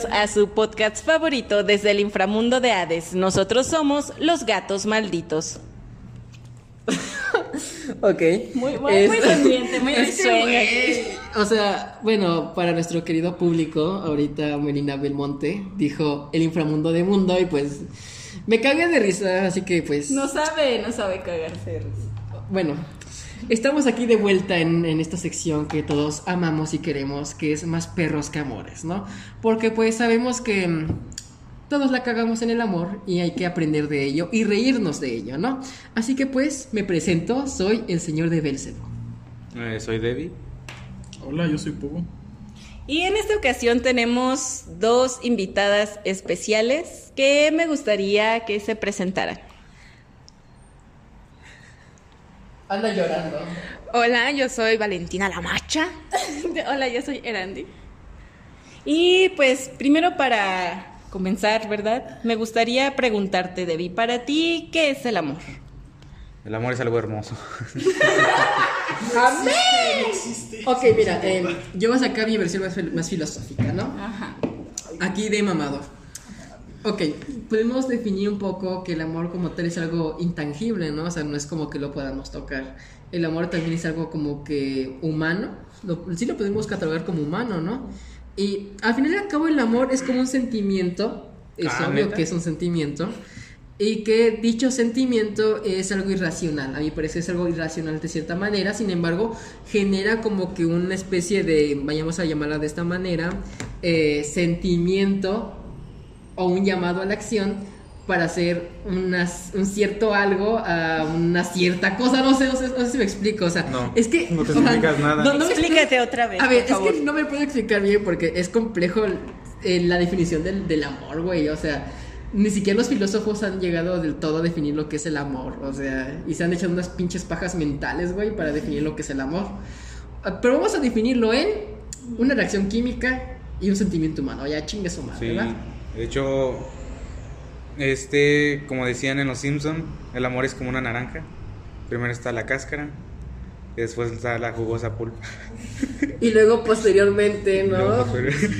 Bienvenidos a su podcast favorito desde el inframundo de Hades. Nosotros somos los gatos malditos. Ok. Muy, muy, Es- muy sonriente, muy es que, O sea, bueno, para nuestro querido público, ahorita Melina Belmonte dijo el inframundo de mundo y pues me cagué de risa, así que pues No sabe, no sabe cagarse. de risa. bueno, estamos aquí de vuelta en, en esta sección que todos amamos y queremos, que es más perros que amores, ¿no? Porque pues sabemos que mm, todos la cagamos en el amor y hay que aprender de ello y reírnos de ello, ¿no? Así que pues me presento, soy el señor de Belcebo. Eh, soy Debbie. Hola, yo soy Pogo. Y en esta ocasión tenemos dos invitadas especiales que me gustaría que se presentaran. Anda llorando. Hola, yo soy Valentina La Macha. Hola, yo soy Erandi. Y pues primero para comenzar, ¿verdad? Me gustaría preguntarte, Debbie, para ti, ¿qué es el amor? El amor es algo hermoso. Ok, mira, eh, yo voy a sacar mi versión más filosófica, ¿no? Ajá. Aquí de mamador. Ok, podemos definir un poco que el amor como tal es algo intangible, ¿no? O sea, no es como que lo podamos tocar. El amor también es algo como que humano. Lo- sí lo podemos catalogar como humano, ¿no? Y al final y al cabo el amor es como un sentimiento. Es Ah, obvio ¿neta? que es un sentimiento. Y que dicho sentimiento es algo irracional. A mí parece es algo irracional de cierta manera. Sin embargo, genera como que una especie de, vayamos a llamarla de esta manera, eh, sentimiento o un llamado a la acción para hacer unas- un cierto algo a una cierta cosa. No sé, no sé, no sé si me explico. O sea, No, es que. no te o sea, explicas nada. no- no me otra vez. a ver, por es que no me puedo explicar bien porque es complejo eh, la definición del, del amor, güey. O sea, ni siquiera los filósofos han llegado del todo a definir lo que es el amor. O sea, y se han hecho unas pinches pajas mentales, güey, para definir lo que es el amor. Ah, Pero vamos a definirlo en una reacción química y un sentimiento humano. Ya chingue su madre, Sí. ¿verdad? De hecho, este, como decían en Los Simpson, el amor es como una naranja. Primero está la cáscara y después está la jugosa pulpa. Y luego posteriormente, ¿no? Luego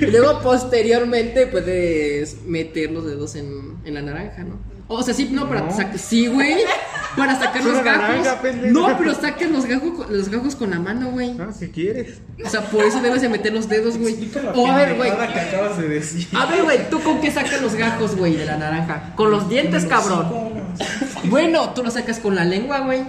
Y luego posteriormente puedes meter los dedos en, en la naranja, ¿no? O sea, sí, no, para No. sacar. Sí, güey. Para sacar los gajos. naranja, no, pero saquen los gajos, con- los gajos con la mano, güey. Ah, si quieres. O sea, por eso debes de meter los dedos, güey. O a ver, güey. A ver, güey, ¿tú con qué sacas los gajos, güey, de la naranja? Con los dientes, cabrón. Bueno, tú lo sacas con la lengua, güey.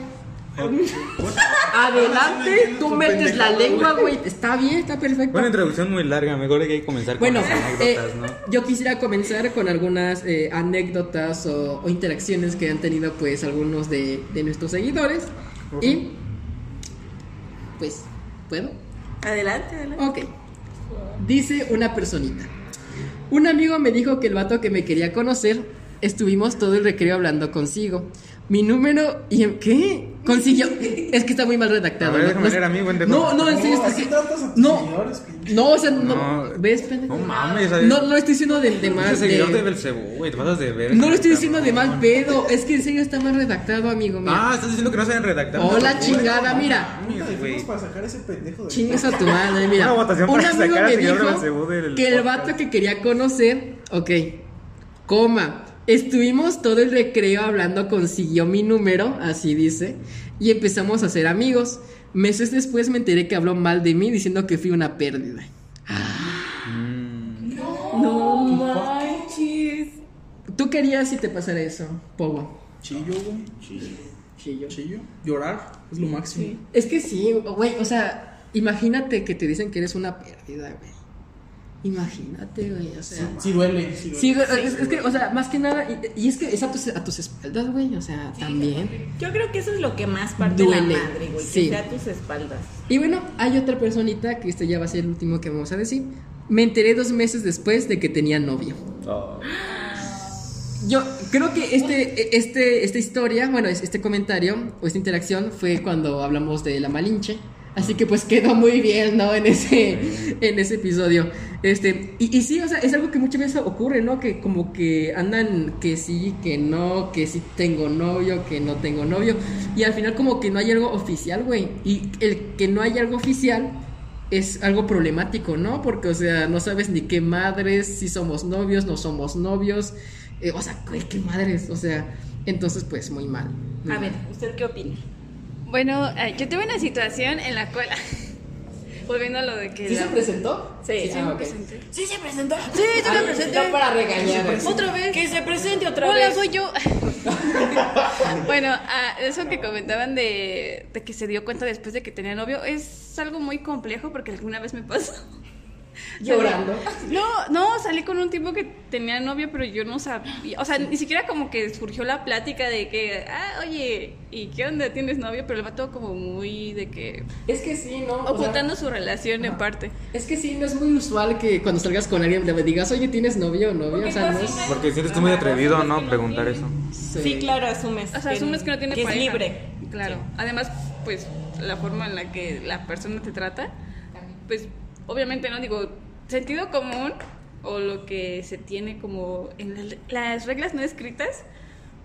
Adelante, tú metes la lengua, güey. Está bien, está perfecto. Una introducción muy larga, mejor hay que comenzar con Bueno, las eh, anécdotas, ¿no? yo quisiera comenzar con algunas eh, anécdotas o, o interacciones que han tenido pues algunos de, de nuestros seguidores. Y pues, ¿puedo? Adelante, adelante. Ok. Dice una personita. Un amigo me dijo que el vato que me quería conocer, estuvimos todo el recreo hablando consigo. Mi número y ¿qué? Consiguió. Es que está muy mal redactado. A ver, ¿no? a mí, buen de- no, no, en serio, No, es que- no, no, o sea, no, No. ¿ves? pendejo? No mames, No, no lo estoy diciendo de, de mal. de de- Belcebú, güey, te pasas de ver. no lo estoy diciendo de mal pedo. Es que en serio está mal redactado, amigo mío. Ah, estás diciendo que no saben redactar. Hola, No, chingada, mira. Para sacar ese pendejo de. Chingues a tu madre, mira. Una votación Un amigo me dijo que el vato que quería conocer, ok, coma, estuvimos todo el recreo hablando, consiguió mi número, así dice, y empezamos a ser amigos. Meses después me enteré que habló mal de mí diciendo que fui una pérdida. Mm, No manches. ¿Tú querías si te pasara eso, Pogo? Chillo, güey. Chillo. Chillo. Chillo. Llorar es lo máximo. Es que sí, güey, o sea, imagínate que te dicen que eres una pérdida, güey. Imagínate, güey, o sea. Sí duele. Sí duele. Sí, güey, es, es que, o sea, más que nada, y, y es que es a tus, a tus espaldas, güey, o sea, también. Yo creo que eso es lo que más parte Duele, la madre, güey, sí. que sea a tus espaldas. Y bueno, hay otra personita, que este ya va a ser el último que vamos a decir. Me enteré dos meses después de que tenía novio. Yo creo que este, este, esta historia, bueno, es- este comentario o esta interacción fue cuando hablamos de la Malinche. Así que pues quedó muy bien, ¿no? En ese, en ese episodio. Este, y, y sí, o sea, es algo que muchas veces ocurre, ¿no? Que como que andan que sí, que no, que sí tengo novio, que no tengo novio. Y al final como que no hay algo oficial, güey. Y el que no hay algo oficial es algo problemático, ¿no? Porque, o sea, no sabes ni qué madres, si somos novios, no somos novios. eh, o sea, güey, qué madres, o sea, entonces pues muy mal. muy A ver, mal. ¿usted qué opina? Bueno, eh, yo tuve una situación en la cual. Volviendo a lo de que. ¿Sí la- se presentó? Sí, sí ah, me ok. presenté. Sí, se presentó. Sí, sí Ah, me presenté. no para regañar. Otra vez. Que se presente otra Hola, vez. soy yo. bueno, ah, eso que comentaban de, de que se dio cuenta después de que tenía novio es algo muy complejo porque alguna vez me pasó. Llorando. No, no, salí con un tipo que tenía novio, pero yo no sabía. O sea, ni siquiera como que surgió la plática de que, ah, oye, ¿y qué onda? ¿Tienes novio? Pero el vato como muy de que. Es que sí, ¿no? O sea, ocultando su relación en parte. es que sí, no es muy usual que cuando salgas con alguien le digas, oye, ¿tienes novio o novia? O sea, no es... Porque sientes tú muy atrevido, ¿no? Preguntar eso. Sí, claro, asumes. O sea, asumes que no tiene que pareja. es libre. Claro. Además, pues, la forma en la que la persona te trata, pues, obviamente, ¿no? Digo, sentido común o lo que se tiene como en la- las reglas no escritas,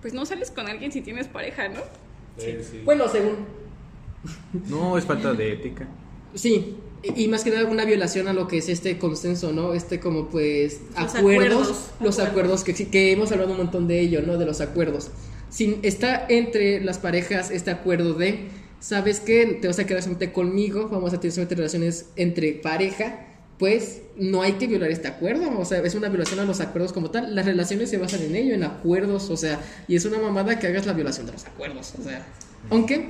pues no sales con alguien si tienes pareja, ¿no? Bueno, según... No, es falta de ética. Sí, y más que nada una violación a lo que es este consenso, ¿no? Este como pues Los acuerdos, acuerdos. los acuerdos que, sí- que hemos hablado un montón de ello, ¿no? De los acuerdos. Si está entre las parejas este acuerdo de, ¿sabes qué? Te vas a quedar solamente conmigo, vamos a tener solamente relaciones entre pareja, pues no hay que violar este acuerdo, o sea, es una violación a los acuerdos como tal. Las relaciones se basan en ello, en acuerdos, o sea, y es una mamada que hagas la violación de los acuerdos, o sea. Aunque,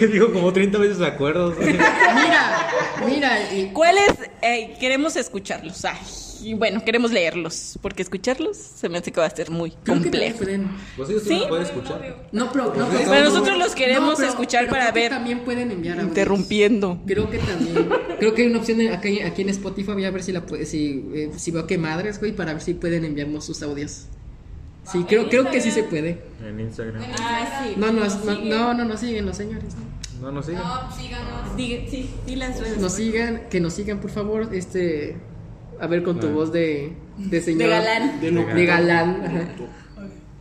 Digo como 30 veces acuerdos. mira, mira, y ¿Cuáles? eh, queremos escucharlos. Ay, y bueno, queremos leerlos. Porque escucharlos se me hace que va a ser muy creo que complejo. pueden Pues ellos ¿Sí? no pueden escuchar. No, pero, no, pero- Pero nosotros los queremos pero- escuchar pero para creo que ver. También pueden enviar audios. Interrumpiendo. Creo que también. Creo que hay una opción en- aquí, aquí en Spotify. Voy a ver si la puede, si, eh, si veo que madres, güey, para ver si pueden enviarnos sus audios. Sí, creo, creo que sí se puede. En Instagram. Ah, sí. No, no, no, no, no, no siguen los señores. ¿no? No, no sigan. Diga- sí, sí las redes. Nos sigan, que nos sigan, por favor. Este, a ver con tu Ah. voz de, de señor. De galán. De De galán. ajá.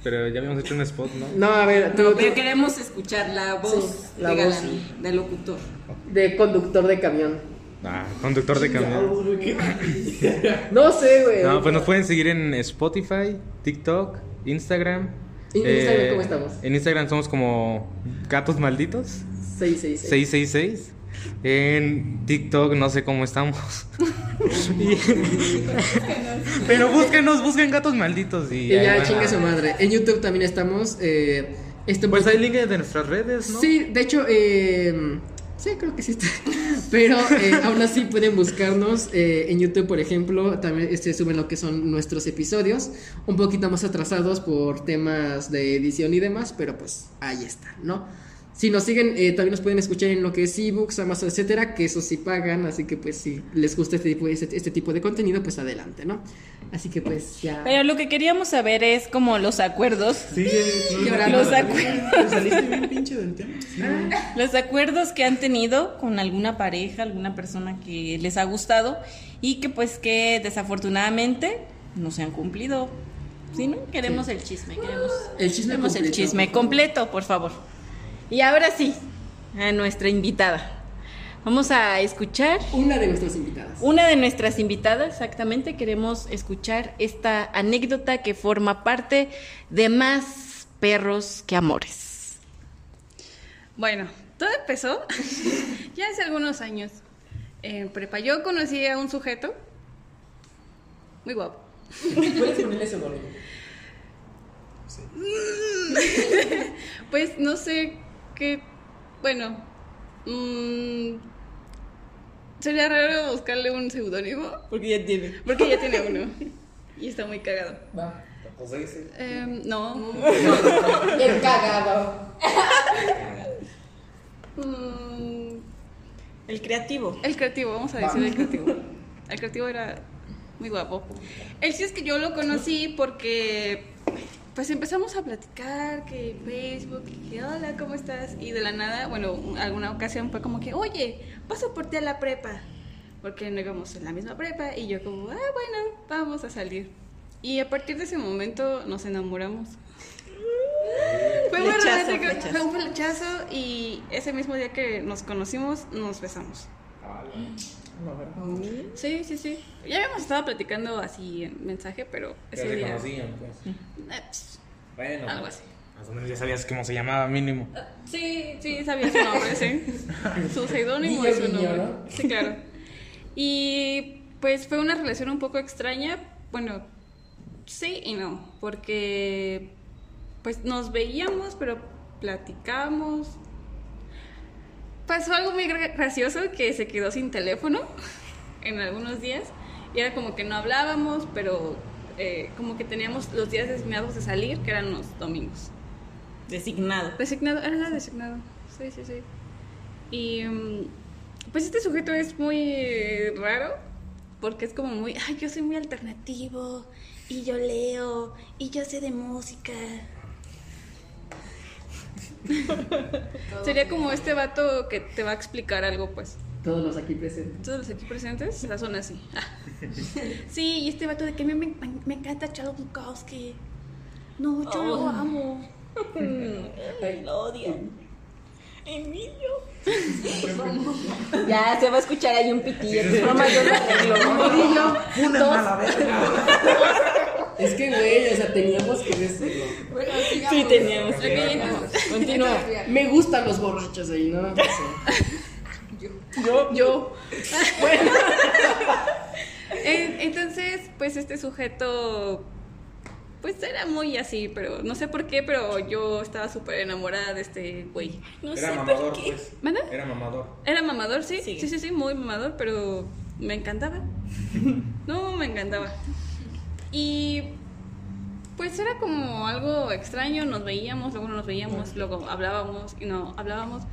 Pero ya habíamos hecho un spot, ¿no? No, a ver, tú, No, tú- pero queremos escuchar la voz Sí, la de voz. galán, de locutor. de conductor de camión. Ah, conductor de camión. No sé, güey. No, pues nos pueden seguir en Spotify, TikTok, Instagram. ¿En Instagram cómo estamos? En Instagram somos como Gatos Malditos 666. 666. En TikTok no sé cómo estamos. Y- Pero búsquenos, busquen Gatos Malditos y, Y ya chingue su madre. En YouTube también estamos. Eh, este Pues hay link de nuestras redes, ¿no? Sí, de hecho, eh, sí, creo que sí está. Pero eh, aún así pueden buscarnos eh, en YouTube, por ejemplo. También este, suben lo que son nuestros episodios. Un poquito más atrasados por temas de edición y demás, pero pues ahí está, ¿no? Si nos siguen, eh, también nos pueden escuchar en lo que es ebooks, Amazon, etcétera, que eso sí pagan, así que pues si les gusta este tipo, este, este tipo de contenido, pues adelante, ¿no? Así que pues ya. Pero lo que queríamos saber es como los acuerdos. Sí. Los acuerdos. Saliste bien pinche del tema. Los acuerdos que han tenido con alguna pareja, alguna persona que les ha gustado y que pues que desafortunadamente no se han cumplido. ¿Sí, no? Queremos el chisme, queremos El chisme queremos el completo. chisme completo, por favor. Y ahora sí, a nuestra invitada. Vamos a escuchar Una de nuestras invitadas. una de nuestras invitadas, exactamente, queremos escuchar esta anécdota que forma parte de más perros que amores. Bueno, todo empezó ya hace algunos años. En prepa yo conocí a un sujeto muy guapo. ¿Puedes ponerle ese volumen? Pues no sé qué, bueno, mm, sería raro buscarle un seudónimo Porque ya tiene. porque ya tiene uno y está muy cagado. Va. Em, no, Bien cagado. Mm, El creativo. el creativo, vamos a decir el creativo. El creativo era muy guapo. El sí es que yo lo conocí porque pues empezamos a platicar, que Facebook, que hola, ¿cómo estás? Y de la nada, bueno, alguna ocasión fue como que, oye, paso por ti a la prepa. Porque no íbamos en la misma prepa y yo como, ah, bueno, vamos a salir. Y a partir de ese momento nos enamoramos. Fue muy romántico, fue un flechazo y ese mismo día que nos conocimos nos besamos. Sí, sí, sí. Ya habíamos estado platicando así en mensaje, pero ese se día... conocían, pues. Eh, pss, Bueno, Algo así. Más o menos ya sabías cómo se llamaba mínimo. Sí, sí, sabía su nombre, sí. Su seudónimo y su nombre. ¿no? Sí, claro. Y pues fue una relación un poco extraña. Bueno, sí y no, porque pues nos veíamos, pero platicábamos. Pasó algo muy gra- gracioso que se quedó sin teléfono en algunos días y era como que no hablábamos, pero eh, como que teníamos los días designados de salir, que eran los domingos. Designado. Designado, era designado. Sí, sí, sí. Y mm, pues este sujeto es muy raro porque es como muy, ay, yo soy muy alternativo y yo leo y yo sé de música. Sería como este vato que te va a explicar algo, pues. Todos los aquí presentes. Todos los aquí presentes la son así. Sí, y este vato de que me, me, me encanta Charles Bukowski. No, yo lo Oh. amo. Lo odian. Emilio. ya se va a escuchar ahí un pitillo. Mamá, yo lo arreglo. Fúnenme a la verga. Es que, güey, o sea, teníamos que decirlo. Bueno, sigamos. Sí, teníamos Ok, que entonces- Continúa. Me gustan los borrachos ahí, ¿no? O sea, Yo, yo. En- Entonces, pues este sujeto, pues era muy así, pero no sé por qué, pero yo estaba súper enamorada de este güey. No Era sé mamador, por qué. pues. ¿Manda? Era mamador. Era mamador, sí, sí, sí, sí, muy mamador, pero me encantaba. No, me encantaba. Y pues era como algo extraño, nos veíamos, luego no nos veíamos, luego hablábamos y no hablábamos.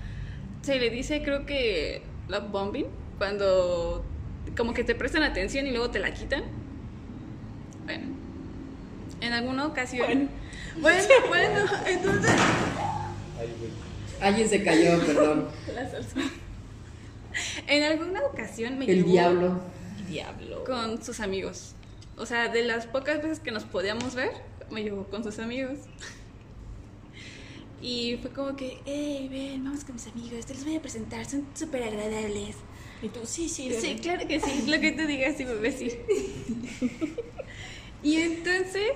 Se le dice, creo que love bombing, cuando como que te prestan atención y luego te la quitan. Bueno, en alguna ocasión. Bueno, bueno, entonces. alguien se cayó, perdón. La salsa. En alguna ocasión me El llevó diablo. Diablo. con sus amigos. O sea, de las pocas veces que nos podíamos ver, me llevó con sus amigos. Y fue como que, hey, ven, vamos con mis amigos, te los voy a presentar, son súper agradables. Y tú, sí, sí, Sí, bebé. claro que sí, lo que tú digas, sí, bebé, sí. y entonces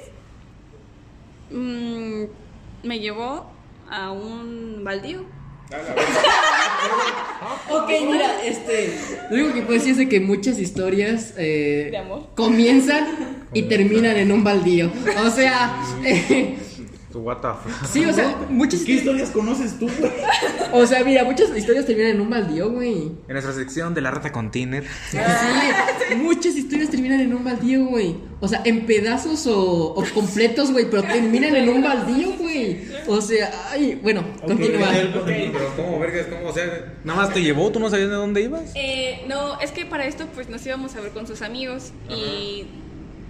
mm, me llevó a un baldío. Ok, mira, este. Lo único que puedo decir es de que muchas historias eh, De amor. comienzan y terminan en un baldío. O sea, eh, What the fuck? sí, o sea, muchas ¿Qué historias conoces tú, güey? O sea, mira, muchas historias terminan en un baldío, güey. En nuestra sección de la rata con Tiner. Sí, muchas historias terminan en un baldío, güey. O sea, en pedazos o, o completos, güey, pero terminan en un baldío, güey. O sea, ay, bueno, continúa. Pero ¿cómo, vergas? ¿Cómo? O sea, nada más te llevó, tú no sabías de dónde ibas. Eh, no, es que para esto pues nos íbamos a ver con sus amigos y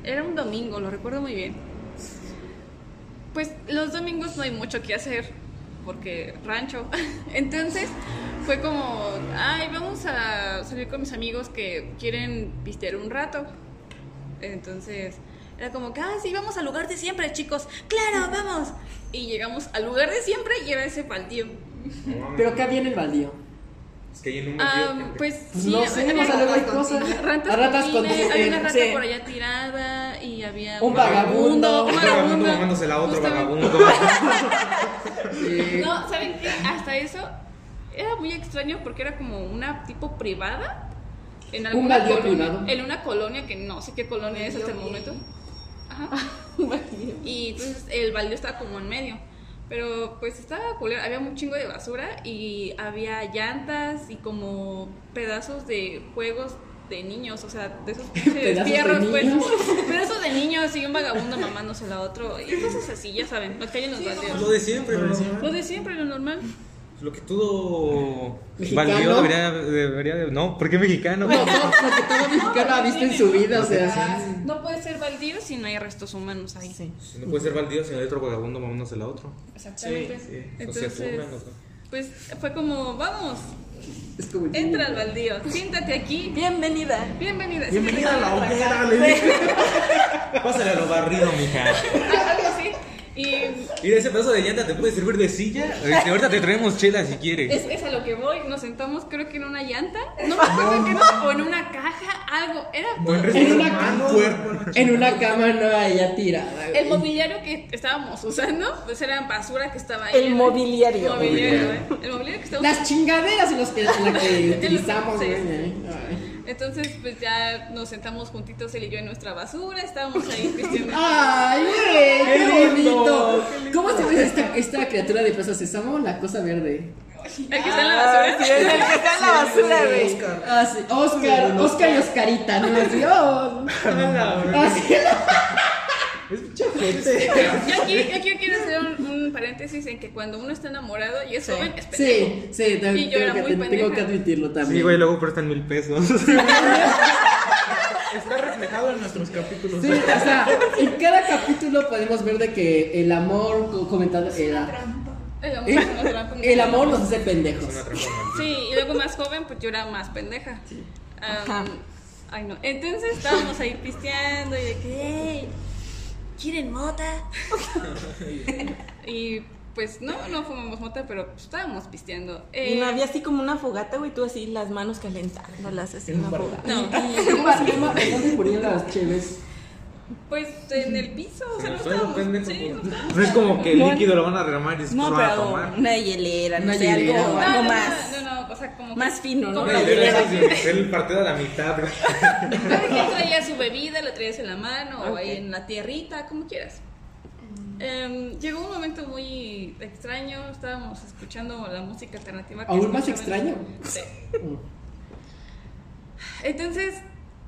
era un domingo, lo recuerdo muy bien. Pues los domingos no hay mucho que hacer porque rancho. Entonces fue como, ay, vamos a salir con mis amigos que quieren pistear un rato. Entonces era como que, ah, sí, vamos al lugar de siempre, chicos. Claro, vamos. Y llegamos al lugar de siempre y era ese baldío. Pero ¿qué había en el baldío? Es que ahí en un baldío- pues Pues sí, no sé, había- o sea, luego hay cosas. Ratas, ratas con había una rata sí. por allá tirada y había Un vagabundo. un Un vagabundo mamándosela a otro vagabundo. Sí. No, ¿saben qué? Hasta eso era muy extraño porque era como una tipo privada en alguna baldío colonia, privado. en una colonia que no sé qué colonia es hasta el momento. Ajá. y entonces el baldío estaba como en medio. Pero pues estaba culero, había un chingo de basura y había llantas y como pedazos de juegos de niños, o sea, de esos pinches ¿Pedazos de fierros, pues. niños? Pedazos de niños y un vagabundo mamándose a otro y cosas así, ya saben, lo que hay en los baldeos. Lo de siempre, Lo de ¿no? siempre. Lo de siempre, lo normal. Lo que todo ¿Mexicano? baldío debería, debería de- No, ¿por qué mexicano? No, no, lo que todo mexicano ha visto en su vida, o sea. No puede ser si no hay restos humanos ahí. Sí. No puede ser baldío si no hay otro vagabundo mamándose la otro. Exactamente. Sí, sí. Entonces, se funan, o sea. pues fue como, vamos, Es como. entra al baldío, siéntate aquí. Bienvenida. Bienvenida. Bienvenida a la hoguera, le dije. Pásale a lo barrido, mija. Algo así. Y Mira, ese pedazo de llanta te puede servir de silla. Este, ahorita te traemos chela si quieres. es, es a lo que voy. Nos sentamos, creo que en una llanta. No me acuerdo que no. O en una caja, algo. Era Buen. En una cama. En una cama no allá tirada. El mobiliario que estábamos usando, pues era basura que estaba ahí. El mobiliario. mobiliario, ¿eh? El mobiliario que estábamos Las chingaderas en, los que, en las que utilizamos, Sí. Ay. Entonces, pues ya nos sentamos juntitos él y yo en nuestra basura, estábamos ahí pisteando. Ay, güey, qué lindo, bonito. ¿Cómo se llama esta, esta criatura de Plaza Sésamo? La cosa verde. El que está en la basura. Sí, es el que está en la basura, güey. Ah, sí. Oscar, Oscar y Oscarita, ¿no? Así, oh. Así. Es mucha gente. Yo aquí, yo aquí quiero hacer un, un paréntesis en que cuando uno está enamorado y es Sí. joven, es pendejo. Sí, sí, tengo, Y yo era tengo muy que, tengo pendeja. que admitirlo también. Sí, güey, luego prestan mil pesos. Está reflejado en nuestros capítulos. Sí, o sea, en cada capítulo podemos ver de que el amor co- comentado era. El amor, ¿Eh? muy El amor nos hace pendejos. Sí, y luego más joven, pues yo era más pendeja. Ajá. ay, no. Entonces estábamos ahí pisteando y de que, hey, ¿quieren mota? y pues no, no fumamos mota, pero pues, estábamos pisteando. Y Eh, no había así como una fogata, güey, tú así las manos calentándolas así en una fogata. No. ¿Y ¿Dónde ponían las cheves? Pues en el piso, o sea, En no estábamos. Sí, pues. no estábamos. No es como que el No, líquido lo van a derramar y después No, lo van a tomar. una hielera, no sé, algo, güey. algo no, no, más. No, no, o sea, como. Más que- fino, ¿no? como Una hielera es el partido a la mitad. Cada quien traía su bebida, la traías en la mano o ahí en la tierrita, como quieras. Em, llegó un momento muy extraño, estábamos escuchando la música alternativa. que ¿Aún más extraño? Sí. Entonces,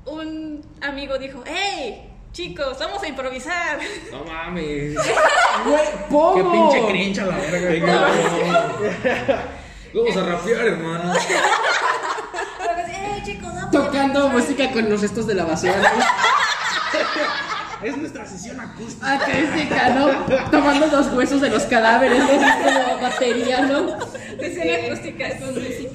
un amigo dijo, ¡Hey! Chicos, vamos a improvisar. No mames. Güey. Qué pinche cringe a la verga. Venga, Vamos a rapear, hermano. ¡Hey, chicos, vamos! Tocando música con los restos de la basura. ¿no? Es nuestra sesión acústica. Acústica, ¿no? Tomando los huesos de los cadáveres, ¿no? Como batería, ¿no? Escena acústica con música.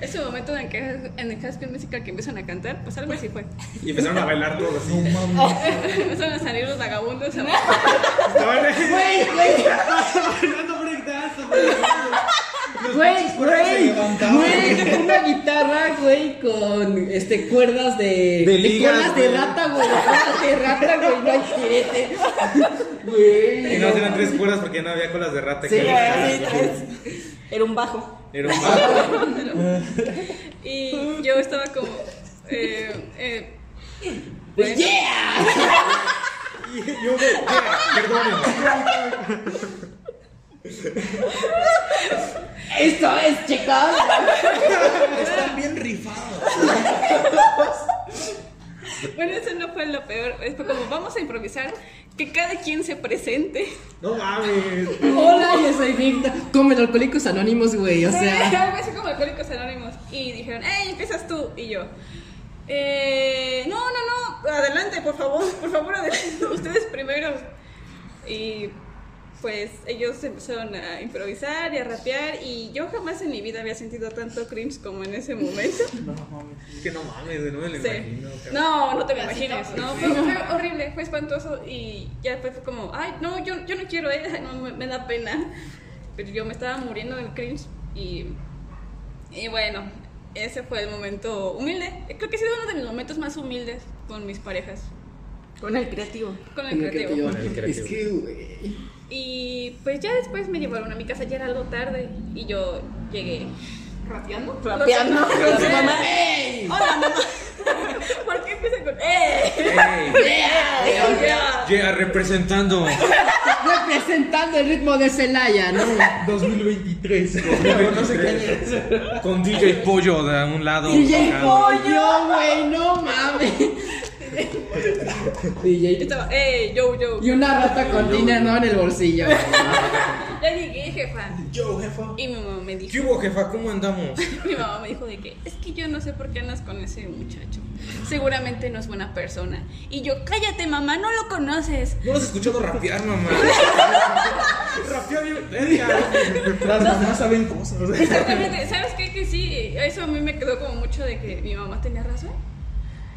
Ese momento en que en el High School Musical que empiezan a cantar, pues algo así fue. Y empezaron a bailar todos así. Empezaron a salir los vagabundos. Estaban ahí. Güey, güey, bailando breakdance, güey, güey, güey, una guitarra, güey, con este cuerdas de, De ligas, colas de güey. rata, güey, de colas de rata, güey, no hay jirete. Güey. Y no eran tres cuerdas porque no había colas de rata. Sí, que- Sí, tres. Era un bajo. Era un bajo. Y yo estaba como. Eh, eh, ¡Yeah! Y yo, güey, perdónenme. Esto es, chicos. Están bien rifados. bueno, eso no fue lo peor. Fue como, vamos a improvisar, que cada quien se presente. No mames. Hola, yo soy Víctor. Como en Alcohólicos Anónimos, güey, o sea. Algo así como Alcohólicos Anónimos. Y dijeron, ¡Ey, empiezas tú! Y yo. Eh, no, no, no, adelante, por favor, por favor, adelante, ustedes primero. Y pues ellos empezaron a improvisar y a rapear y yo jamás en mi vida había sentido tanto cringe como en ese momento. Es que no mames, no me lo Sí. imagino. cabrón. No, no te lo imagines. No, fue, fue horrible, fue espantoso y ya después fue como, ay, no, yo, yo no quiero, eh, no, me, me da pena. Pero yo me estaba muriendo del cringe y, y bueno, ese fue el momento humilde. Creo que ha sido uno de mis momentos más humildes con mis parejas, Con el creativo. con el creativo. Con el creativo. Es que, güey. Y pues ya después me llevaron a mi casa, ya era algo tarde y yo llegué. ¿Rapeando? Rapeando con su mamá. Hola, mamá. ¿Por qué empieza con ¡Eh! Ey, Yeah. yeah, representando. Representando el ritmo de Celaya, ¿no? 2023. No sé qué es. Con DJ Pollo de un lado. DJ. Pollo, güey, no mames. DJ. estaba, ¡eh! Yo, yo. Y una rata con dinero ¿no? en el bolsillo. Ya llegué, jefa. Yo, jefa. Y mi mamá me ¿Qué dijo, hubo, jefa? ¿Cómo andamos? mi mamá me dijo de que es que yo no sé por qué andas con ese muchacho. Seguramente no es buena persona. Y yo, cállate, mamá, no lo conoces. No lo has escuchado rapear, mamá. Rapear bien. verga. Las mamás saben cosas. Exactamente, ¿sabes qué? Que sí, eso a mí me quedó como mucho de que mi mamá tenía razón.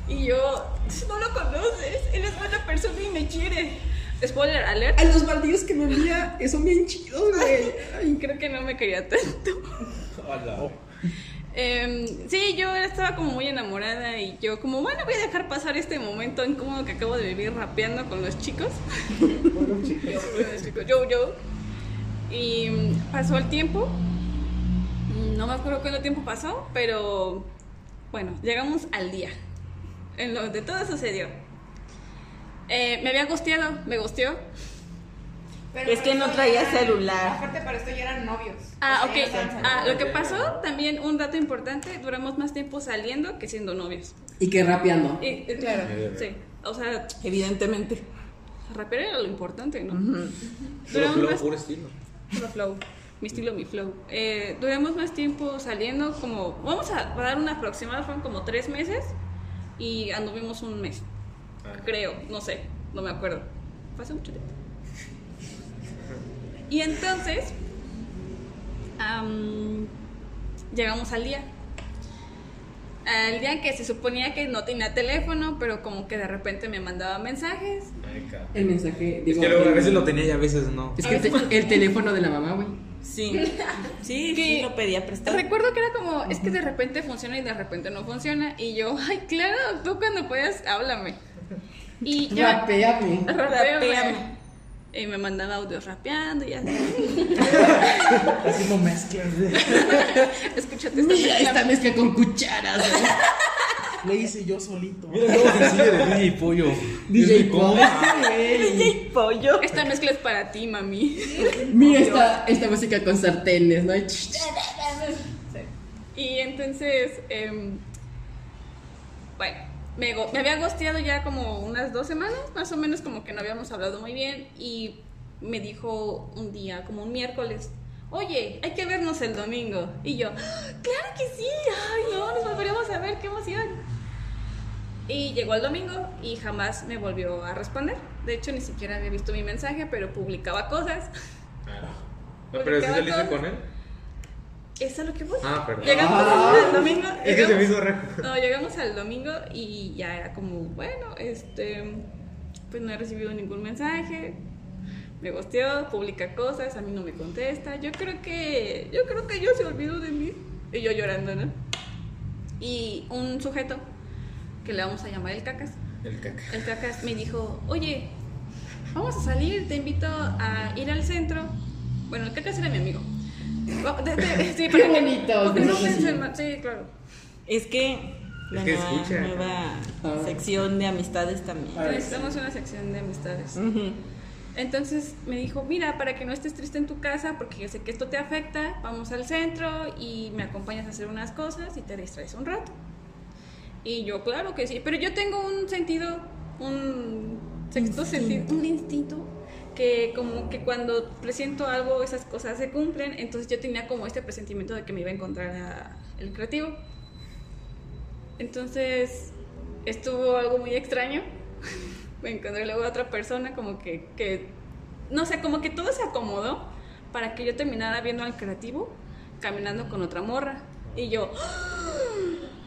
Y yo, no lo conoces, él es buena persona y me quiere. Spoiler alert, A los baldíos que me envía son bien chidos, güey. Ay, creo que no me quería tanto. Hola. Em, sí, yo estaba como muy enamorada y yo como, bueno, voy a dejar pasar este momento incómodo que acabo de vivir rapeando con los chicos. yo, con los chicos, yo, yo. Y mm, pasó el tiempo. Mm, No me acuerdo cuánto tiempo pasó, pero bueno, llegamos al día. En lo de todo sucedió. Eh, me había gusteado, me gusteó. Pero Es que no traía celular. Aparte, para esto ya eran novios. Ah, O sea, ok. Ah, lo que pasó, también un dato importante, duramos más tiempo saliendo que siendo novios. Y que rapeando. Y, eh, claro, sí. O sea, Evidentemente. rapear era lo importante, ¿no? Duramos flow, más puro estilo. puro flow. Mi estilo, mi flow. Eh, duramos más tiempo saliendo, como. Vamos a dar una aproximada, fueron como tres meses. Y anduvimos un mes. Creo, no sé, no me acuerdo. Hace mucho tiempo. Y entonces. am, llegamos al día. Al día en que se suponía que no tenía teléfono, pero como que de repente me mandaba mensajes. El mensaje. Es digo, que luego a veces lo tenía y a veces no. Es que el, te- el teléfono de la mamá, güey. Sí. Sí, Que- sí, lo pedía prestado. Recuerdo que era como, es que de repente funciona y de repente no funciona. Y yo, ay, claro, tú cuando puedas, háblame. Y yo, Rapeame. rapeame. Rapeame. Y me mandaba audios rapeando y así. Haciendo mezclas. Escúchate esta Mira esta mezcla. mezcla con cucharas. Le hice yo solito. Mira el nuevo sencillo de DJ Pollo. DJ compa. güey. pollo. Esta mezcla es para ti, mami. Mira esta, esta música con sartenes, ¿no? Y entonces, em, bueno, me, go- me había gosteado ya como unas dos semanas, más o menos como que no habíamos hablado muy bien y me dijo un día, como un miércoles, oye, hay que vernos el domingo. Y yo, "Ah, claro que sí, ay no, nos volveríamos a ver, qué emoción. Y llegó el domingo y jamás me volvió a responder. De hecho, ni siquiera había visto mi mensaje, pero publicaba cosas. No, pero si saliste con él. ¿Es a lo que voy? Ah, perdón. Llegamos Ah. al domingo. Es que se me llegamos- hizo raro. No, llegamos al domingo y ya era como, bueno, este, pues no he recibido ningún mensaje, me gosteó, publica cosas, a mí no me contesta, yo creo que, yo creo que yo se olvidó de mí. Y yo llorando, ¿no? Y un sujeto, que le vamos a llamar el cacas, El caca. el cacas me dijo, oye, vamos a salir, te invito a ir al centro. Bueno, el cacas era mi amigo. Va- de- de- sí, Qué que- bonito, porque no Sí, claro. Es que la Es que nueva, escucha. nueva Ah. sección de amistades también. Necesitamos una sección de amistades. Ujú. Entonces me dijo, mira, para que no estés triste en tu casa, porque yo sé que esto te afecta, vamos al centro y me acompañas a hacer unas cosas y te distraes un rato. Y yo, claro que sí, pero yo tengo un sentido, un sexto sentido, un instinto, que como que cuando presiento algo, esas cosas se cumplen, entonces yo tenía como este presentimiento de que me iba a encontrar a el creativo. Entonces estuvo algo muy extraño. me encontré luego a otra persona como que, que, no sé, como que todo se acomodó para que yo terminara viendo al creativo caminando con otra morra. Y yo,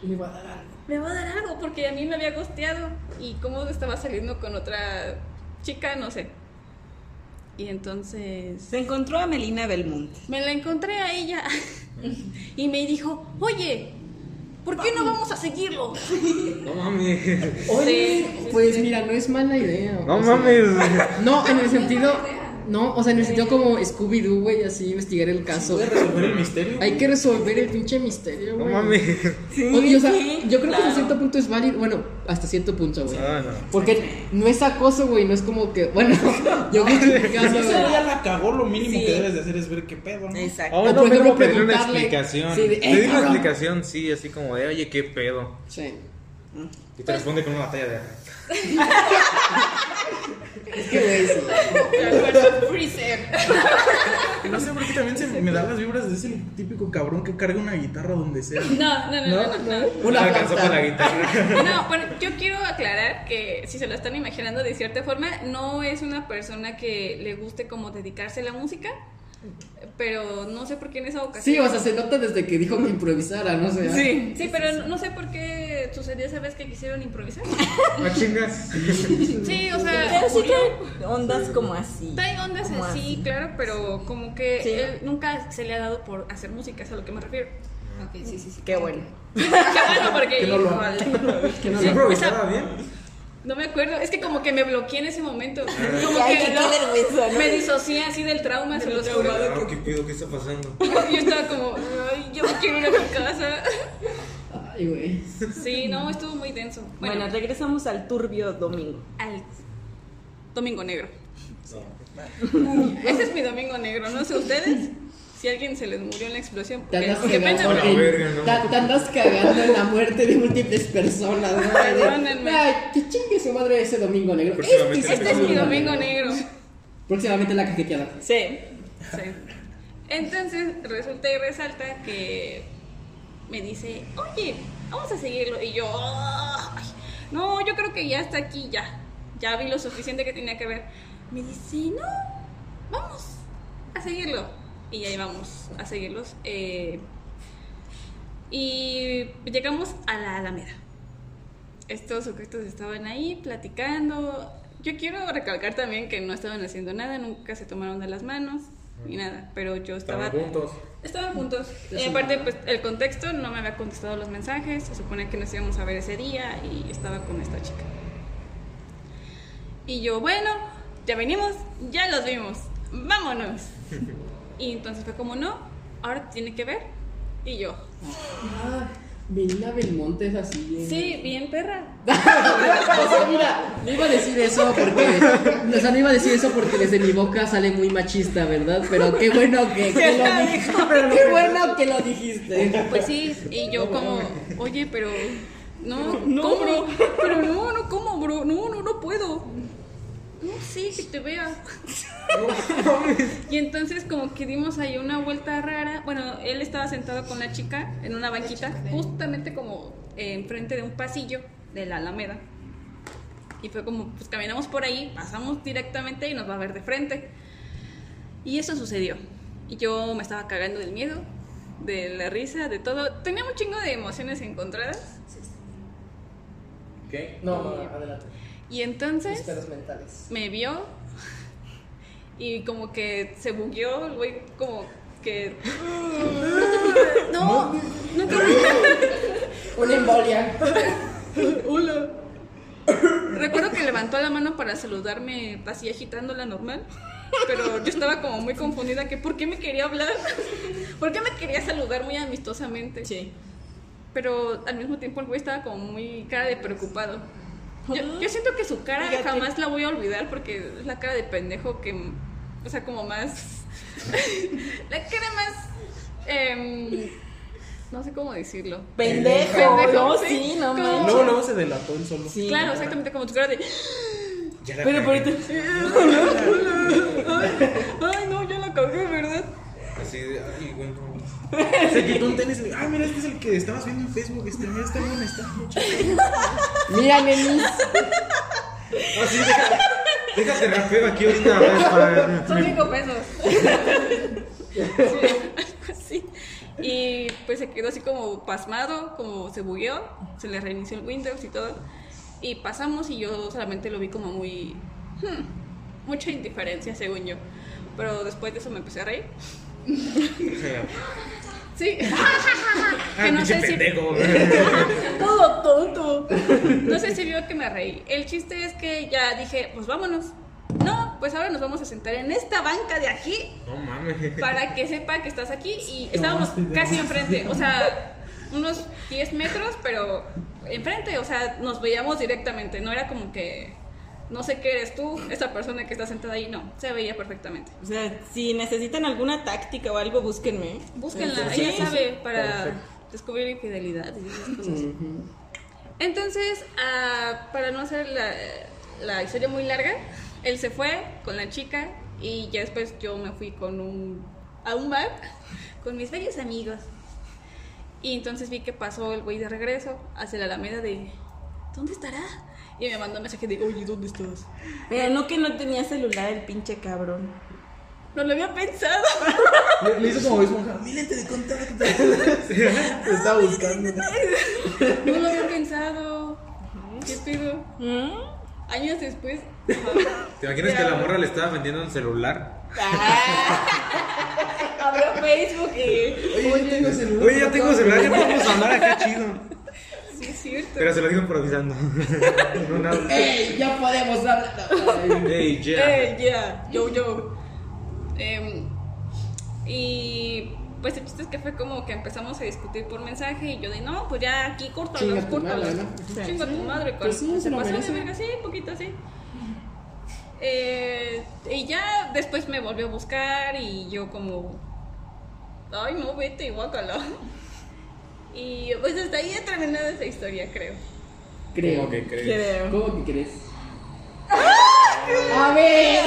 Me va a dar algo. me va a dar algo porque a mí me había gosteado y cómo estaba saliendo con otra chica, no sé. Y entonces Se encontró a Melina Belmonte. me la encontré a ella y me dijo, oye, ¿por qué no vamos a seguirlo? No mames. Oye, Sí, sí, pues sí. mira, no es mala idea. No o sea, mames. No, en el sentido. No, o sea, en el sentido como Scooby-Doo, güey, así investigar el caso. ¿Puedes resolver el misterio? Hay que resolver el pinche misterio, No güey. mames. Oye, o sea, sí, yo creo que claro. hasta cierto punto es válido. Bueno, hasta cierto punto, güey. Ah, no. Porque no es acoso, güey, no es como que. Bueno, yo voy Si criticando, ese güey. día la cagó, lo mínimo Sí. que debes de hacer es ver qué pedo, ¿no? Exacto. Oh, O no, por ejemplo, una explicación. Sí, de, "Eh, Pedir una cabrón". explicación, sí, así como de, oye, qué pedo. Sí. Y te responde con una batalla de. Es que, güey, sí. Freezer. no sé por qué también se me da las vibras de ese típico cabrón que carga una guitarra donde sea. No, no, no, no, no. no. No Una alcanzó para la guitarra. No, bueno, yo quiero aclarar que si se lo están imaginando de cierta forma, no es una persona que le guste como dedicarse a la música, pero no sé por qué en esa ocasión. Sí, o sea, se nota desde que dijo que improvisara, no sé. Sí, sí, pero no- no sé por qué sucedió esa vez que quisieron improvisar. Ah, chingas. Sí, o sea, Pero sí que ondas como así. Trae ondas Como así, así. claro, pero como que Sí. él nunca se le ha dado por hacer música, es a lo que me refiero. Ok, sí, sí, sí. Qué bueno. Qué bueno, porque Que no lo igual, Que no ¿Sí lo- improvisaba bien? No me acuerdo, es que como que me bloqueé en ese momento. Como Ay, que qué no, vergüenza, ¿no? me disocié así del trauma, se los juro. Ah, ¿Qué pido? ¿Qué está pasando? Yo estaba como, ay, yo me quiero ir a mi casa. Ay, güey. Sí, no, estuvo muy denso. Bueno, Bueno, regresamos al turbio domingo. al domingo negro. Ese es mi domingo negro, no sé ustedes. Si alguien se les murió en la explosión, Te porque andas, qué pena, cagando en, verga, ¿no? te- te andas cagando en la muerte de múltiples personas, ¿no? Ay, de- Perdónenme. Ay, que chingue su madre ese domingo negro. Este Este es mi domingo negro. Próximamente la cajeteada. Sí. Sí. Entonces resulta y resalta que me dice, oye, vamos a seguirlo. Y yo, "Ay, no, yo creo que ya está aquí, ya. Ya vi lo suficiente que tenía que ver. Me dice, no, vamos a seguirlo. Y ahí vamos a seguirlos. eh, y llegamos a la Alameda. Estos sujetos estaban ahí platicando. Yo quiero recalcar también que no estaban haciendo nada, nunca se tomaron de las manos ni nada, pero yo estaba Estaban juntos. Estaban juntos. Y aparte, pues el contexto no me había contestado los mensajes. Se supone que nos íbamos a ver ese día y estaba con esta chica. Y yo, bueno, ya venimos, ya los vimos, vámonos. Y entonces fue como, no, ahora tiene que ver. Y yo, Ah, Belmonte es así. bien- sí, bien perra. o sea, mira, no iba a decir eso porque. O sea, no iba a decir eso porque desde mi boca sale muy machista, ¿verdad? Pero qué bueno que, que lo dijiste. Qué bueno que lo dijiste. Pues sí, y yo como, oye, pero no, No, ¿cómo? bro. Pero no, no, ¿cómo, bro? No, no, no puedo. No, sí, que te vea. Y entonces como que dimos ahí una vuelta rara. Bueno, él estaba sentado con la chica en una banquita, justamente como eh, enfrente de un pasillo de la Alameda. Y fue como, pues caminamos por ahí, pasamos directamente y nos va a ver de frente. Y eso sucedió. Y yo me estaba cagando del miedo, de la risa, de todo. Tenía un chingo de emociones encontradas. ¿Qué? No, no, adelante. Y entonces mentales. me vio y como que se bugueó, el güey como que... No, no Una embolia. Hola. Recuerdo que levantó la mano para saludarme así agitándola normal. Pero yo estaba como muy confundida que por qué me quería hablar. ¿Por qué me quería saludar muy amistosamente? Sí. Pero al mismo tiempo el güey estaba como muy cara de preocupado. Yo, yo siento que su cara Fíjate. jamás la voy a olvidar porque es la cara de pendejo que, o sea, como más, la cara más, em, no sé cómo decirlo. Pendejo, Pendejo, no, sí. sí, no. Luego, luego se delató él solo. Sí. Claro, exactamente como tu cara de, Ya la Pero por ay no, ya la cagué, ¿verdad? Así de, ay, güey. Se quitó un tenis y ah, mira, este es el que estabas viendo en Facebook. Este, mira, está bien, está bien. Mira, nenis. Así, déjate, déjate rapeo aquí ahorita. a ver, para- Son cinco pesos. Sí, algo así. Y pues se quedó así como pasmado, como se bugueó, se le reinició el Windows y todo. Y pasamos y yo solamente lo vi como muy... hmm, mucha indiferencia, según yo. Pero después de eso me empecé a reír. Sí. Ah, que no pinche sé si... Todo tonto. No sé si vio que me reí. El chiste es que ya dije, pues vámonos. No, pues ahora nos vamos a sentar en esta banca de aquí No mames. para que sepa que estás aquí y estábamos casi enfrente, o sea, unos 10 metros, pero enfrente, o sea, nos veíamos directamente, no era como que no sé qué eres tú, esa persona que está sentada ahí, no, se veía perfectamente. O sea, si necesitan alguna táctica o algo, búsquenme. Búsquenla, Sí, ella sí, sabe para Perfecto. descubrir infidelidad y esas cosas. Entonces, ah, para no hacer la, la historia muy larga, él se fue con la chica y ya después yo me fui con un a un bar con mis bellos amigos. Y entonces vi que pasó el güey de regreso hacia la alameda de ¿dónde estará? Y me mandó un mensaje de oye, ¿dónde estás? Pero no que no tenía celular el pinche cabrón. No lo había pensado. Le, le hizo como esponja. Mi lente de contacto. Te estaba buscando. No lo había pensado. ¿Qué pedo? ¿Mm? Años después. ¿Te imaginas que la morra le estaba vendiendo un celular? Abrió Facebook y. Oye, tengo celular. Oye, ya tengo celular, ya podemos hablar acá chido. Cierto. Pero se lo digo improvisando. Un. ¡Ey! Ya podemos hablar. Ey, ya. Eh, ya, yo, yo. Em, y pues el chiste es que fue como que empezamos a discutir por mensaje y yo de no, pues ya aquí corto Chinga los tu corto madre, los. ¿no? Chinga tu madre, Pues sí, se lo pasó de verga, sí, poquito así. Eh, y ya después me volvió a buscar y yo como, ay no, vete, guácala. Y pues hasta ahí ha terminado esa historia, creo. Creo. ¿Cómo que crees? Creo. ¿Cómo que crees? A ver.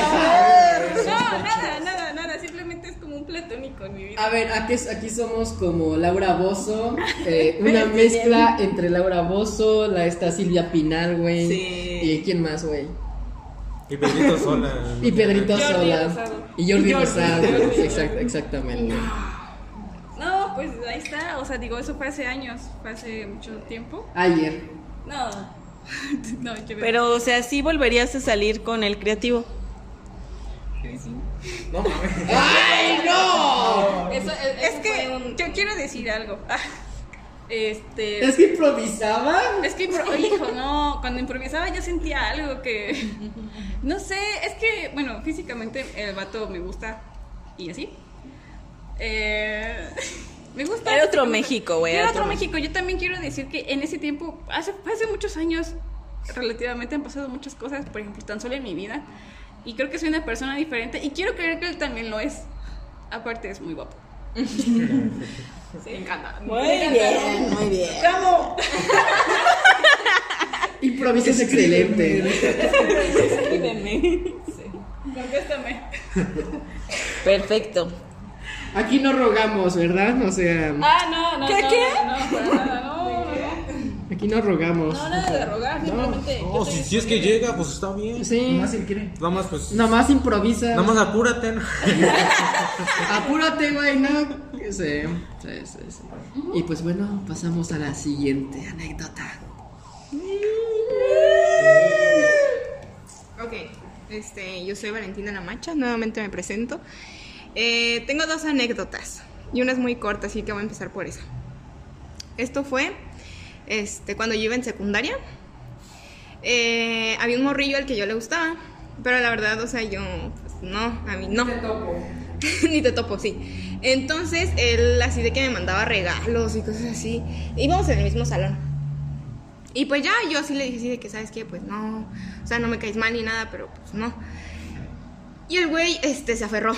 No, nada, nada, nada, simplemente es como un platónico en mi vida. A ver, aquí, aquí somos como Laura Bozo, eh, una mezcla entre Laura Bozo, la esta Silvia Pinal, güey. Sí. ¿Y quién más, güey? Y Pedrito Sola. Y Pedrito Sola. Y Jordi. Rosado. Exactamente. No, pues ahí está, o sea, digo, eso fue hace años, fue hace mucho tiempo. Ayer. No, no, yo Pero, o sea, sí volverías a salir con el creativo. No mames. ¡Ay, no! Eso, es, es que yo quiero decir algo. Ah, Este. ¿Es que improvisaba? Es que, impro- hijo, no, cuando improvisaba yo sentía algo que, no sé, es que, bueno, físicamente el vato me gusta y así. Eh, me gusta. Era otro gusta. México, güey, Era otro México. Yo también quiero decir que en ese tiempo, hace, hace muchos años, relativamente han pasado muchas cosas, por ejemplo, tan solo en mi vida. Y creo que soy una persona diferente y quiero creer que él también lo es. Aparte es muy guapo. Sí, me encanta. Muy Me encanta. bien, muy bien. ¡Amo! Improvisas excelente. Contéstame. Perfecto. Aquí no rogamos, ¿verdad? O sea, Ah, no, no. ¿Qué, no, qué? No, no, para nada, no, no, aquí no rogamos. no, nada de rogar, simplemente. No, soy- si, si es que llega, pues está bien. Sí. Más si él quiere. Nada más, pues. Nomás improvisa. Nada más apúrate. ¿no? Apúrate, güey, no. Sí, sí, sí, sí. Y pues bueno, pasamos a la siguiente anécdota. Ok, este, yo soy Valentina La Macha, nuevamente me presento. Eh, tengo dos anécdotas y una es muy corta, así que voy a empezar por esa. Esto fue este, cuando yo iba en secundaria. Eh, había un morrillo al que yo le gustaba, pero la verdad, o sea, yo, pues, no, a mí no. Ni te topo, sí. Entonces, él así de que me mandaba regalos y cosas así. Íbamos en el mismo salón. Y pues ya, yo sí le dije así de que, ¿sabes qué? Pues no, o sea, no me caes mal ni nada, pero pues no. Y el güey, este, se aferró,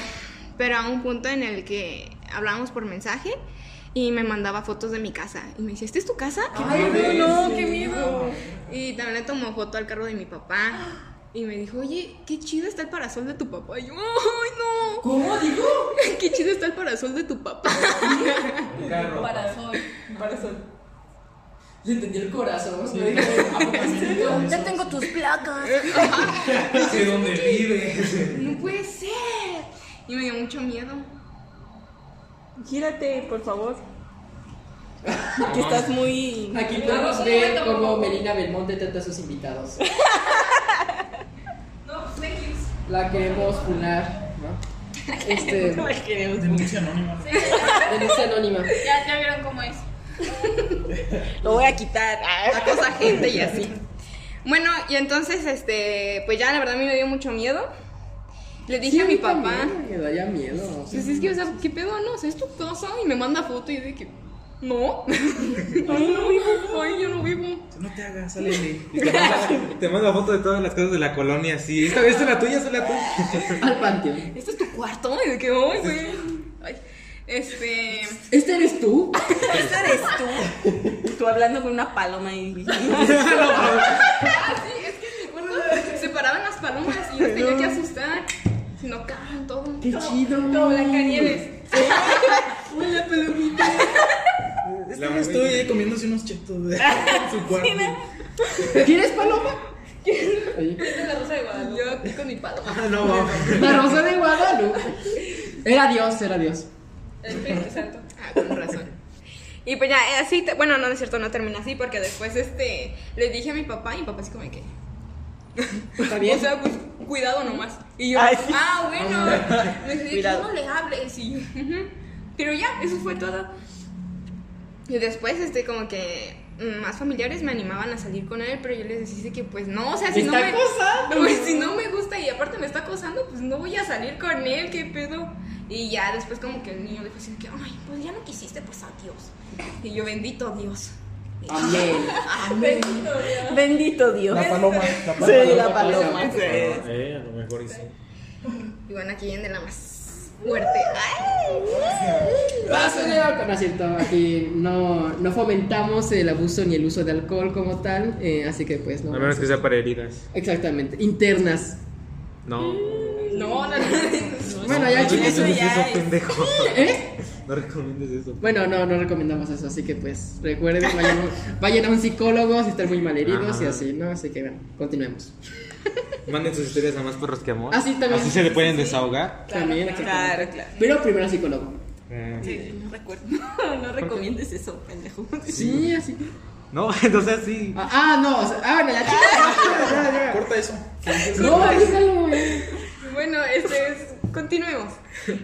pero a un punto en el que hablábamos por mensaje y me mandaba fotos de mi casa. Y me decía, ¿esta es tu casa? Ay, no, no, qué miedo. Y también le tomó foto al carro de mi papá. Y me dijo, oye, qué chido está el parasol de tu papá. Y yo, ¡ay, no! ¿Cómo dijo? Qué chido está el parasol de tu papá. Parasol, parasol. Le entendí el corazón. Ya tengo tus placas. sé dónde vive. No puede ser. Y me dio mucho miedo. Gírate, por favor. Que estás muy. Aquí podemos ver cómo Melina Belmonte trata a sus invitados. No, you. La queremos funar, ¿no? Este, Denuncia anónima. denuncia anónima. Ya, ya vieron cómo es. Lo voy a quitar. Acosa gente y así. Bueno, y entonces, este, pues ya la verdad a mí me dio mucho miedo. Le dije a mi papá, Me daría miedo. o sea. pues es que, o sea, ¿qué pedo? No, o sea, es tu casa. Y me manda foto y de que, no. Ay, no vivo. Ay, yo no vivo. No te hagas, sale. Te manda, te manda foto de todas las cosas de la colonia, así. Esta vez es la tuya, esta es la tuya. Al panteón. ¿Este es tu cuarto? Y de que, ay, güey. Ay, este. ¿Este eres tú? Esa eres tú. Tú hablando con una paloma y. Sí, es que acuerdo. Se paraban las palomas y yo tenía que asustar. Si no cagan todo. ¡Qué chido! Como Blancanieves. Estaba estoy comiéndose unos chetos de en su cuarto. ¿Quieres paloma? Oye, Es la rosa de Guadalupe. Yo aquí con mi paloma. Ah, no, vamos. La rosa de Guadalupe. Era Dios, era Dios. El Espíritu Santo. Ah, con razón. Y pues ya, eh, así, te- bueno, no, es cierto, no termina así, porque después, este, le dije a mi papá, y mi papá así como que, ¿Está bien? o sea, pues, cuidado nomás. Y yo, Ay, sí. ah, bueno, me Cuidado. no le hables, y yo, "Ujú". pero ya, eso fue todo. Y después, este, como que mm, más familiares me animaban a salir con él, pero yo les decía que, pues, no, o sea, si ¡Me no me... Pues, si no me gusta y aparte me está acosando, pues, no voy a salir con él, qué pedo. Y ya después como que el niño dijo así que, ay, pues ya no quisiste, pues adiós. Y yo, bendito Dios. Amén. Amén. Bendito Dios. La paloma. La paloma. Sí, la paloma. sí. Eh, a lo mejor y sí. Y bueno, aquí viene la más fuerte. No es cierto, aquí no, no fomentamos el abuso ni el uso de alcohol como tal, eh, así que pues no. A menos que sea para heridas. Exactamente, internas. No. No, no, no. Bueno, ya no chicos. eso ya es- pendejo. ¿Eh? No recomiendes eso. Bueno, no, no recomendamos eso, así que pues recuerden, vayan, vayan a un psicólogo si están muy mal heridos y Ajá. así, ¿no? Así que bueno, continuemos. Manden sus historias a más perros que amor. Ah, sí, también. Así se le pueden desahogar. También, Claro, exactamente. claro. Pero primero al psicólogo. Eh, Sí, no recuerdo. No recomiendes eso, pendejo. Sí, así que. No, entonces sí. Ah, ah, no, o sea, ah, la chica. Corta eso. No, dígalo, güey. Bueno, este es. Continuemos.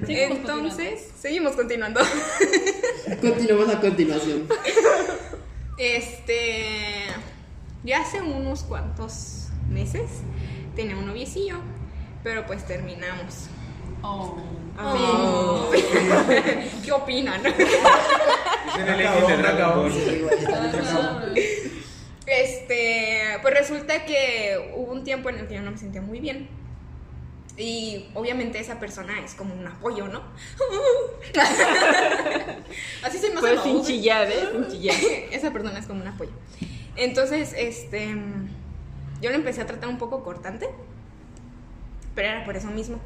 Entonces, seguimos continuando. Continuamos a continuación. Este. Ya hace unos cuantos meses tenía un noviecillo, pero pues terminamos. Oh. Oh. ¿Qué opinan? Este, pues resulta que hubo un tiempo en el que yo no me sentía muy bien. Y obviamente esa persona es como un apoyo, ¿no? Así se me hace Pues sin ¿eh? chillar, ¿eh? Sin chillar. Esa persona es como un apoyo. Entonces, este, yo lo empecé a tratar un poco cortante, pero era por eso mismo.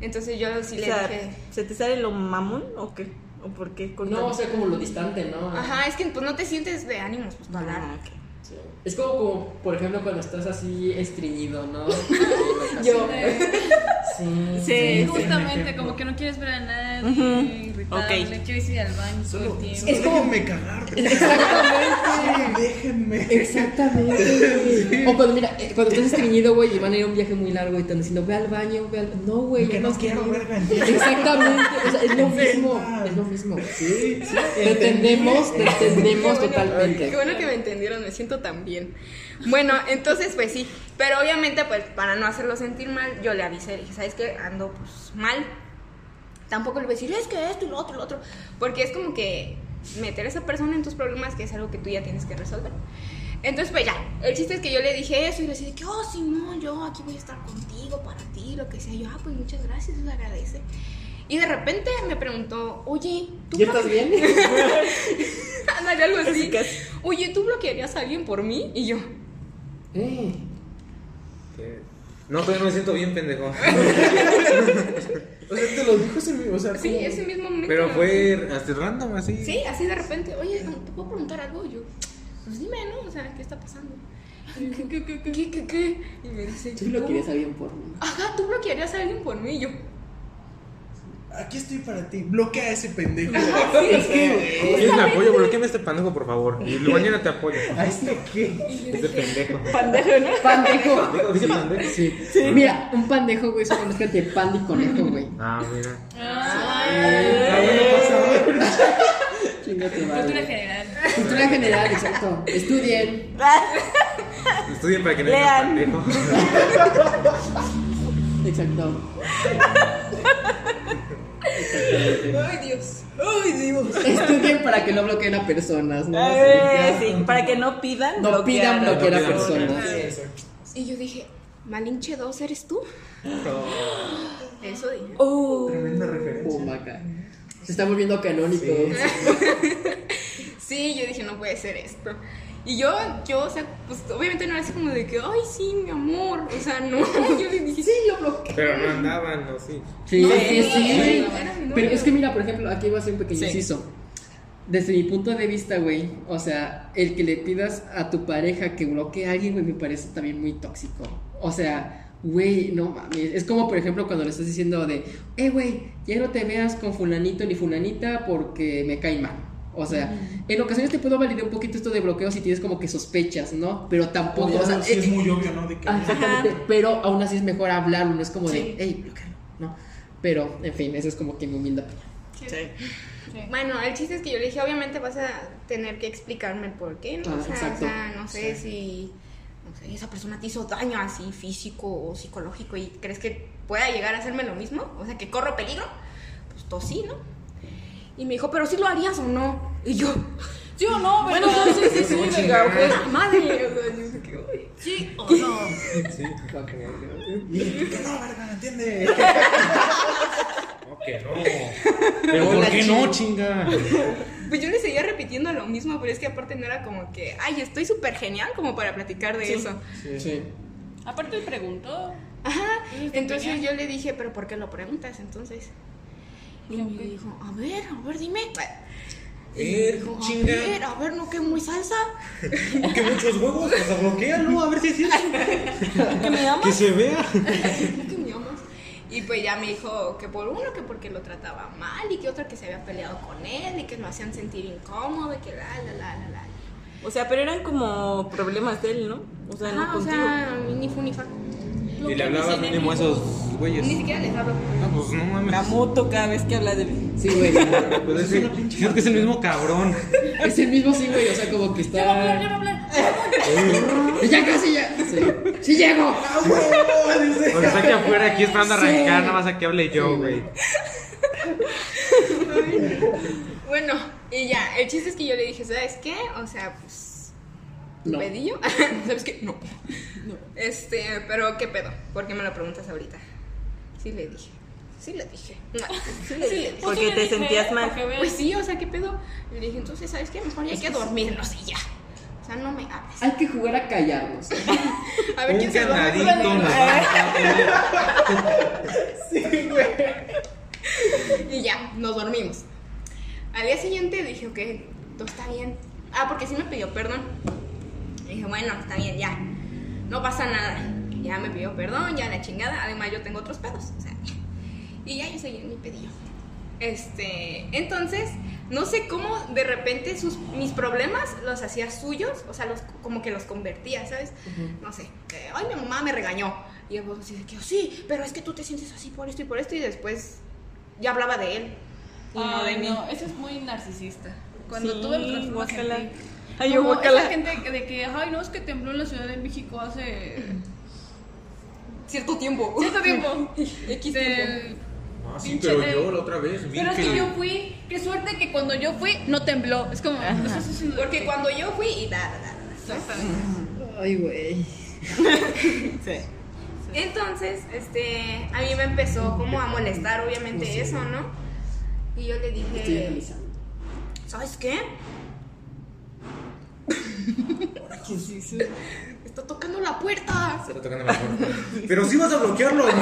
Entonces yo sí O le sea, dije, ¿se te sale lo mamón o qué? ¿O por qué? No, o sea, como lo distante, ¿no? ajá, es que pues no te sientes de ánimos pues para hablar. Ah. Sí. Es como, como, por ejemplo, cuando estás así estreñido, ¿no? Yo. Sí. Sí, Justamente, como que no quieres ver a nadie. Irritable, Ok. quieres ir al baño todo el tiempo. solo déjenme cagar. Exactamente. Déjenme. Exactamente. O cuando, mira, eh, cuando estás estreñido, güey, y van a ir a un viaje muy largo y están diciendo, ve al baño, ve al. No, güey, Que ya no quiero, entiende. Exactamente. O sea, es lo mismo. Es lo mismo. Sí, sí. Te entendemos, te entendemos Qué bueno, totalmente. Qué bueno que me entendieron, me siento tan bien. Bueno, entonces pues sí, pero obviamente pues para no hacerlo sentir mal, yo le avisé, le dije, ¿sabes qué? Ando pues mal. Tampoco le voy a decir, es que esto y lo otro y lo otro, porque es como que meter a esa persona en tus problemas que es algo que tú ya tienes que resolver. Entonces pues ya, el chiste es que yo le dije eso y le decía que, oh, no, yo aquí voy a estar contigo, para ti, lo que sea. Yo, ah, pues muchas gracias, se agradece. Y de repente me preguntó, oye, ¿tú ¿Ya estás bien? Ándale, algo así. Oye, ¿tú bloquearías a alguien por mí? Y yo, Eh. No, todavía no me siento bien, pendejo. O sea, te lo dijo ese mismo. O sea, sí, ¿cómo? ese mismo momento. Pero fue hasta random así. Sí, así de repente, oye, ¿te puedo preguntar algo? Y yo, pues dime, ¿no? O sea, ¿qué está pasando? ¿Qué, qué, qué, qué, qué, qué? Y me dice, Tú lo "¿Cómo? quieres alguien por mí. Ajá, ¿tú bloquearías a alguien por mí? Y yo, Aquí estoy para ti. Bloquea a ese pendejo. Es que, ¿Quieres mi apoyo? Bloqueame este pendejo, por favor. Y mañana te apoyo. ¿A este qué? Este pendejo. Pandejo, ¿no? Pandejo. Digo, Dije pendejo. Sí. Mira, un pandejo, güey, una mezcla entre pan y conejo, güey. Ah, mira. Ah, bueno, pasa, bueno. Tu Cultura general. Cultura general, exacto. Estudien. Estudien para que no Lean. digan pendejo. Exacto. Ay Dios, ay Dios. Estudien para que no bloqueen a personas, ¿no? Eh, sí, para que no pidan No pidan bloquear a personas. Sí. Y yo dije, Malinche 2, ¿eres tú? Eso dije. Uh, Tremenda referencia. Oh, maca. Se está volviendo canónico. Sí, yo dije, no puede ser esto. Y yo, yo, o sea, pues obviamente no era así como de que, ay, sí, mi amor. O sea, no. Yo le dije, sí, lo bloqueé. Pero no andaban, ¿no? Sí. Sí, No, sí, sí, sí. Pero es que mira, por ejemplo, aquí va a ser un pequeño Sí. inciso. Desde mi punto de vista, güey, o sea, el que le pidas a tu pareja que bloquee a alguien, güey, me parece también muy tóxico. O sea, güey, no mames. Es como, por ejemplo, cuando le estás diciendo de, eh, güey, ya no te veas con fulanito ni fulanita porque me cae mal. O sea, en ocasiones te puedo validar un poquito esto de bloqueo si tienes como que sospechas, ¿no? Pero tampoco, o sea, sí es eh, muy obvio, ¿no? De que, exactamente, pero aún así es mejor hablarlo, no es como de, hey, bloquealo, ¿no? Pero, en fin, eso es como que mi humilde opinión. Bueno, el chiste es que yo le dije, obviamente vas a tener que explicarme el por qué, ¿no? Ah, o, sea, exacto. o sea, no sé si no sé, esa persona te hizo daño así físico o psicológico y crees que pueda llegar a hacerme lo mismo, o sea, que corro peligro, pues tú sí, ¿no? Y me dijo, pero si lo harías o no. Y yo, ¿sí o no? Bueno, sí, sí, sí, venga. Madre, o sea, yo dije, "Uy". ¿Sí o no? Sí. que no, verga, ¿entiendes? No, que no. Pero ¿por qué no, chinga? Pues yo le seguía repitiendo lo mismo, pero es que aparte no era como que, ay, estoy súper genial como para platicar de eso. Sí. Aparte él preguntó. Ajá, entonces genial. yo le dije, pero ¿por qué lo preguntas entonces? Y me dijo, a ver, a ver, dime. Y me dijo, a chinga. ver, a ver, no que muy salsa. Que muchos huevos, pues bloquealo, a ver si es cierto. ¿Que me amas? Que se vea. que me amas. Y pues ya me dijo que por uno, que porque lo trataba mal, y que otro que se había peleado con él, y que lo hacían sentir incómodo, y que la, la, la, la, la. O sea, pero eran como problemas de él, ¿no? O sea, no Ajá, o contigo. sea, ni fu ni fa. Y le hablabas mínimo a esos güeyes. Ni siquiera les hablo. Ah, pues no mames. La moto cada vez que habla de mí. Sí, güey. Pues es, el- creo que es el mismo cabrón. Es el mismo sí, güey, o sea, como que está... Ya casi, ya. Sí, sí llego. Cuando está aquí afuera, aquí esperando a arrancar, nada más a que hable yo, güey. Bueno, y ya, el chiste es que yo le dije, ¿sabes qué? O sea, pues. ¿Tu No. pedillo? ¿Sabes qué? No. Este, pero ¿qué pedo? ¿Por qué me lo preguntas ahorita? Sí le dije. Sí le dije. Sí le dije. Porque te sentías mal. Pues sí, o sea, ¿qué pedo? Y le dije, entonces, ¿sabes qué? Mejor ya hay que dormirnos y ya. O sea, no me hables. Hay que jugar a callarnos. A ver quién Un se duerme ganadito primero. nos va Y ya, nos dormimos. Al día siguiente dije, ok, todo está bien. Ah, porque sí me pidió perdón. Y dije, bueno, está bien, ya. No pasa nada. Ya me pidió perdón, ya la chingada. Además, yo tengo otros pedos. O sea, ya. Y ya yo seguí en mi pedillo. Este, entonces, no sé cómo de repente sus, mis problemas los hacía suyos, o sea, los, como que los convertía, ¿sabes? No sé, que, ay, mi mamá me regañó. Y yo así de que, sí, pero es que tú te sientes así por esto y por esto, y después ya hablaba de él. Y no de Ay, mí. no, eso es muy narcisista. Cuando Sí, tú me Ay, Como esa gente que- de que, ay, no, es que tembló en la Ciudad de México hace Cierto tiempo. cierto tiempo. X Del- tiempo. Ah, sí, pero de- yo la otra vez vi Pero es que yo fui, qué suerte que cuando yo fui no tembló. Es como, estás haciendo- Porque cuando yo fui y da, da, da, da. Ay, güey. Entonces, este, a mí me empezó como a molestar, obviamente, eso, ¿no? Y yo le dije. ¿sabes qué? Está tocando la puerta. Se está tocando la puerta. Pero sí vas a bloquearlo, ¿no?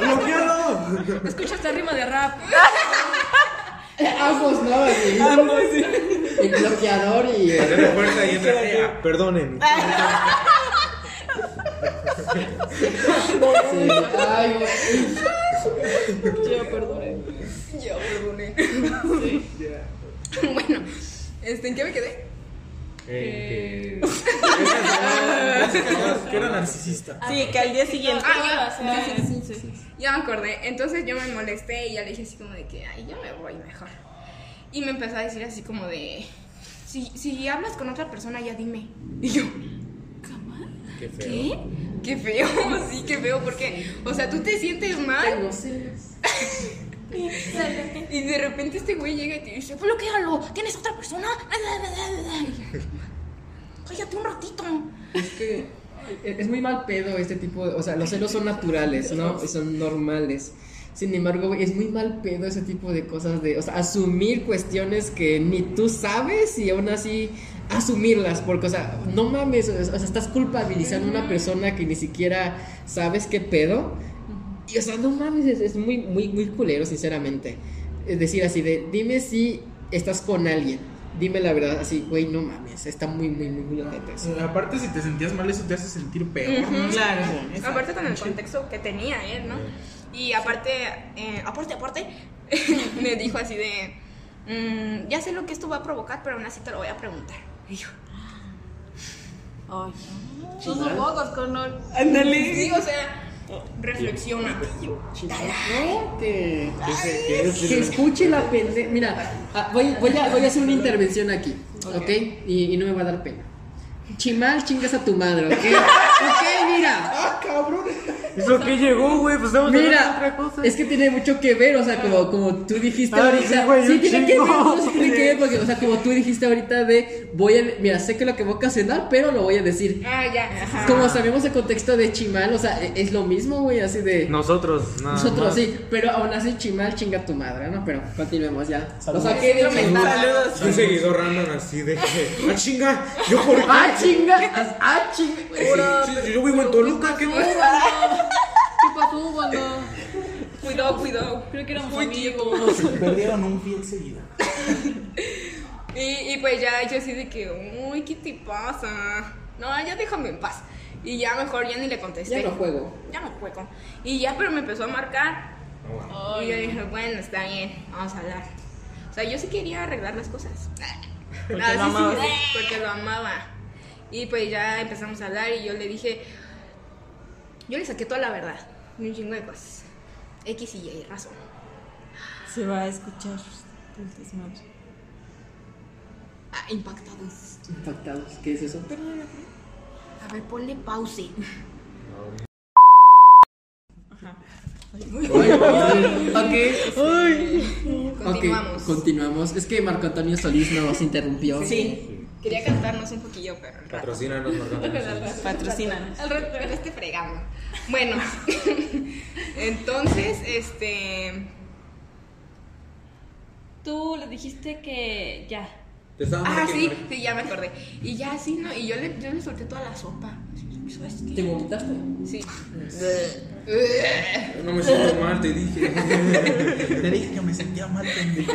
¡Bloquealo! Escucha esta rima de rap. Ambos, ¿no? Sí. El bloqueador y. Abre la puerta y entra. Perdonen. Sí. Ay, güey. Yo perdone. Yo perdoné. bueno, este, ¿en qué me quedé? Eh, Que era narcisista. Sí, que al día siguiente. Ah, ya, Sí, sí, sí, sí. Ya me acordé. Entonces yo me molesté y ya le dije así como de que, ay, yo me voy mejor. Y me empezó a decir así como de, si, si hablas con otra persona, ya dime. Y yo, qué feo. ¿qué? Qué feo, sí, qué feo, porque, o sea, tú te sientes mal Tengo celos. Y de repente este güey llega y te dice, bloquealo, ¿tienes otra persona? Cállate un ratito. Es que es muy mal pedo este tipo de, o sea, los celos son naturales, ¿no? Son normales. Sin embargo, es muy mal pedo ese tipo de cosas de, o sea, asumir cuestiones que ni tú sabes y aún así asumirlas, porque, o sea, no mames, o sea, estás culpabilizando a una persona que ni siquiera sabes qué pedo. Y, o sea, no mames, es, es muy, muy, muy culero, sinceramente. Es decir, así de, dime si estás con alguien. Dime la verdad, así, güey, no mames, está muy, muy, muy, muy eso. Aparte, si te sentías mal, eso te hace sentir peor. ¿no? Claro. Aparte con el contexto que tenía él, ¿no? Y aparte, eh, aparte, aparte, me dijo así de, "Mm, ya sé lo que esto va a provocar, pero aún así te lo voy a preguntar. Y yo, Ay, tus ojos con un... Ándale. Sí, o sea, reflexiona. No, que, Que es- que escuche la pendeja. Mira, ah, voy, voy, a, voy a hacer una intervención aquí, ¿ok? Y, y no me va a dar pena. Chimal, chingas a tu madre, ¿ok? Ok, mira. ¡Ah, cabrón! ¿Eso qué llegó, güey? Pues estamos Mira, otra cosa. es que tiene mucho que ver, o sea, como, como tú dijiste Ay, ahorita. sí, güey, sí, tiene que ver, no, sí tiene que ver, porque, o sea, como tú dijiste ahorita de, voy a, mira, sé que lo que voy a ocasionar, pero lo voy a decir. Ah, ya. ajá. Como sabemos el contexto de Chimal, o sea, e- es lo mismo, güey, así de... Nosotros, nada Nosotros más. sí, pero aún así Chimal chinga tu madre, ¿no? Pero continuemos ya. Saludos. O sea, ¿qué de Saludos. Un seguidor random así de que, ¡ah, chinga! ¿Yo por qué? ¡Ah, chinga! ¡Ah, chinga! Sí, yo vivo en Toluca, ¿qué más? ¿Qué pasó, banda? Cuidado, cuidado. Creo que éramos Muy amigos. Perdieron un fiel seguidor. Y, y pues ya yo así de que, uy, ¿qué te pasa? No, ya déjame en paz. Y ya mejor ya ni le contesté. Ya no juego. Ya no juego. Y ya, pero me empezó a marcar. Y yo dije, bueno, está bien, vamos a hablar. O sea, yo sí quería arreglar las cosas. Porque Ah, lo sí, sí, amabas. sí, porque lo amaba. Y pues ya empezamos a hablar y yo le dije, yo le saqué toda la verdad, y un chingo de cosas. X y Y, razón. Se va a escuchar el desmadre. Ah, impactados. Impactados. ¿Qué es eso? A ver, ponle pause. Ok. Continuamos. Ok, continuamos. Es que Marco Antonio Solís nos interrumpió. Sí. Quería cantarnos un poquillo, pero rato. Patrocínanos, Marco Patrocínanos. Al rato pero este fregando. Bueno, entonces, este. Tú le dijiste que ya. Te Ah, sí, sí, ya me acordé. Y ya, sí, ¿no? Y yo le, yo le solté toda la sopa. ¿Te vomitaste? Sí. No me siento mal, te dije. Te dije que me sentía mal, pendejo.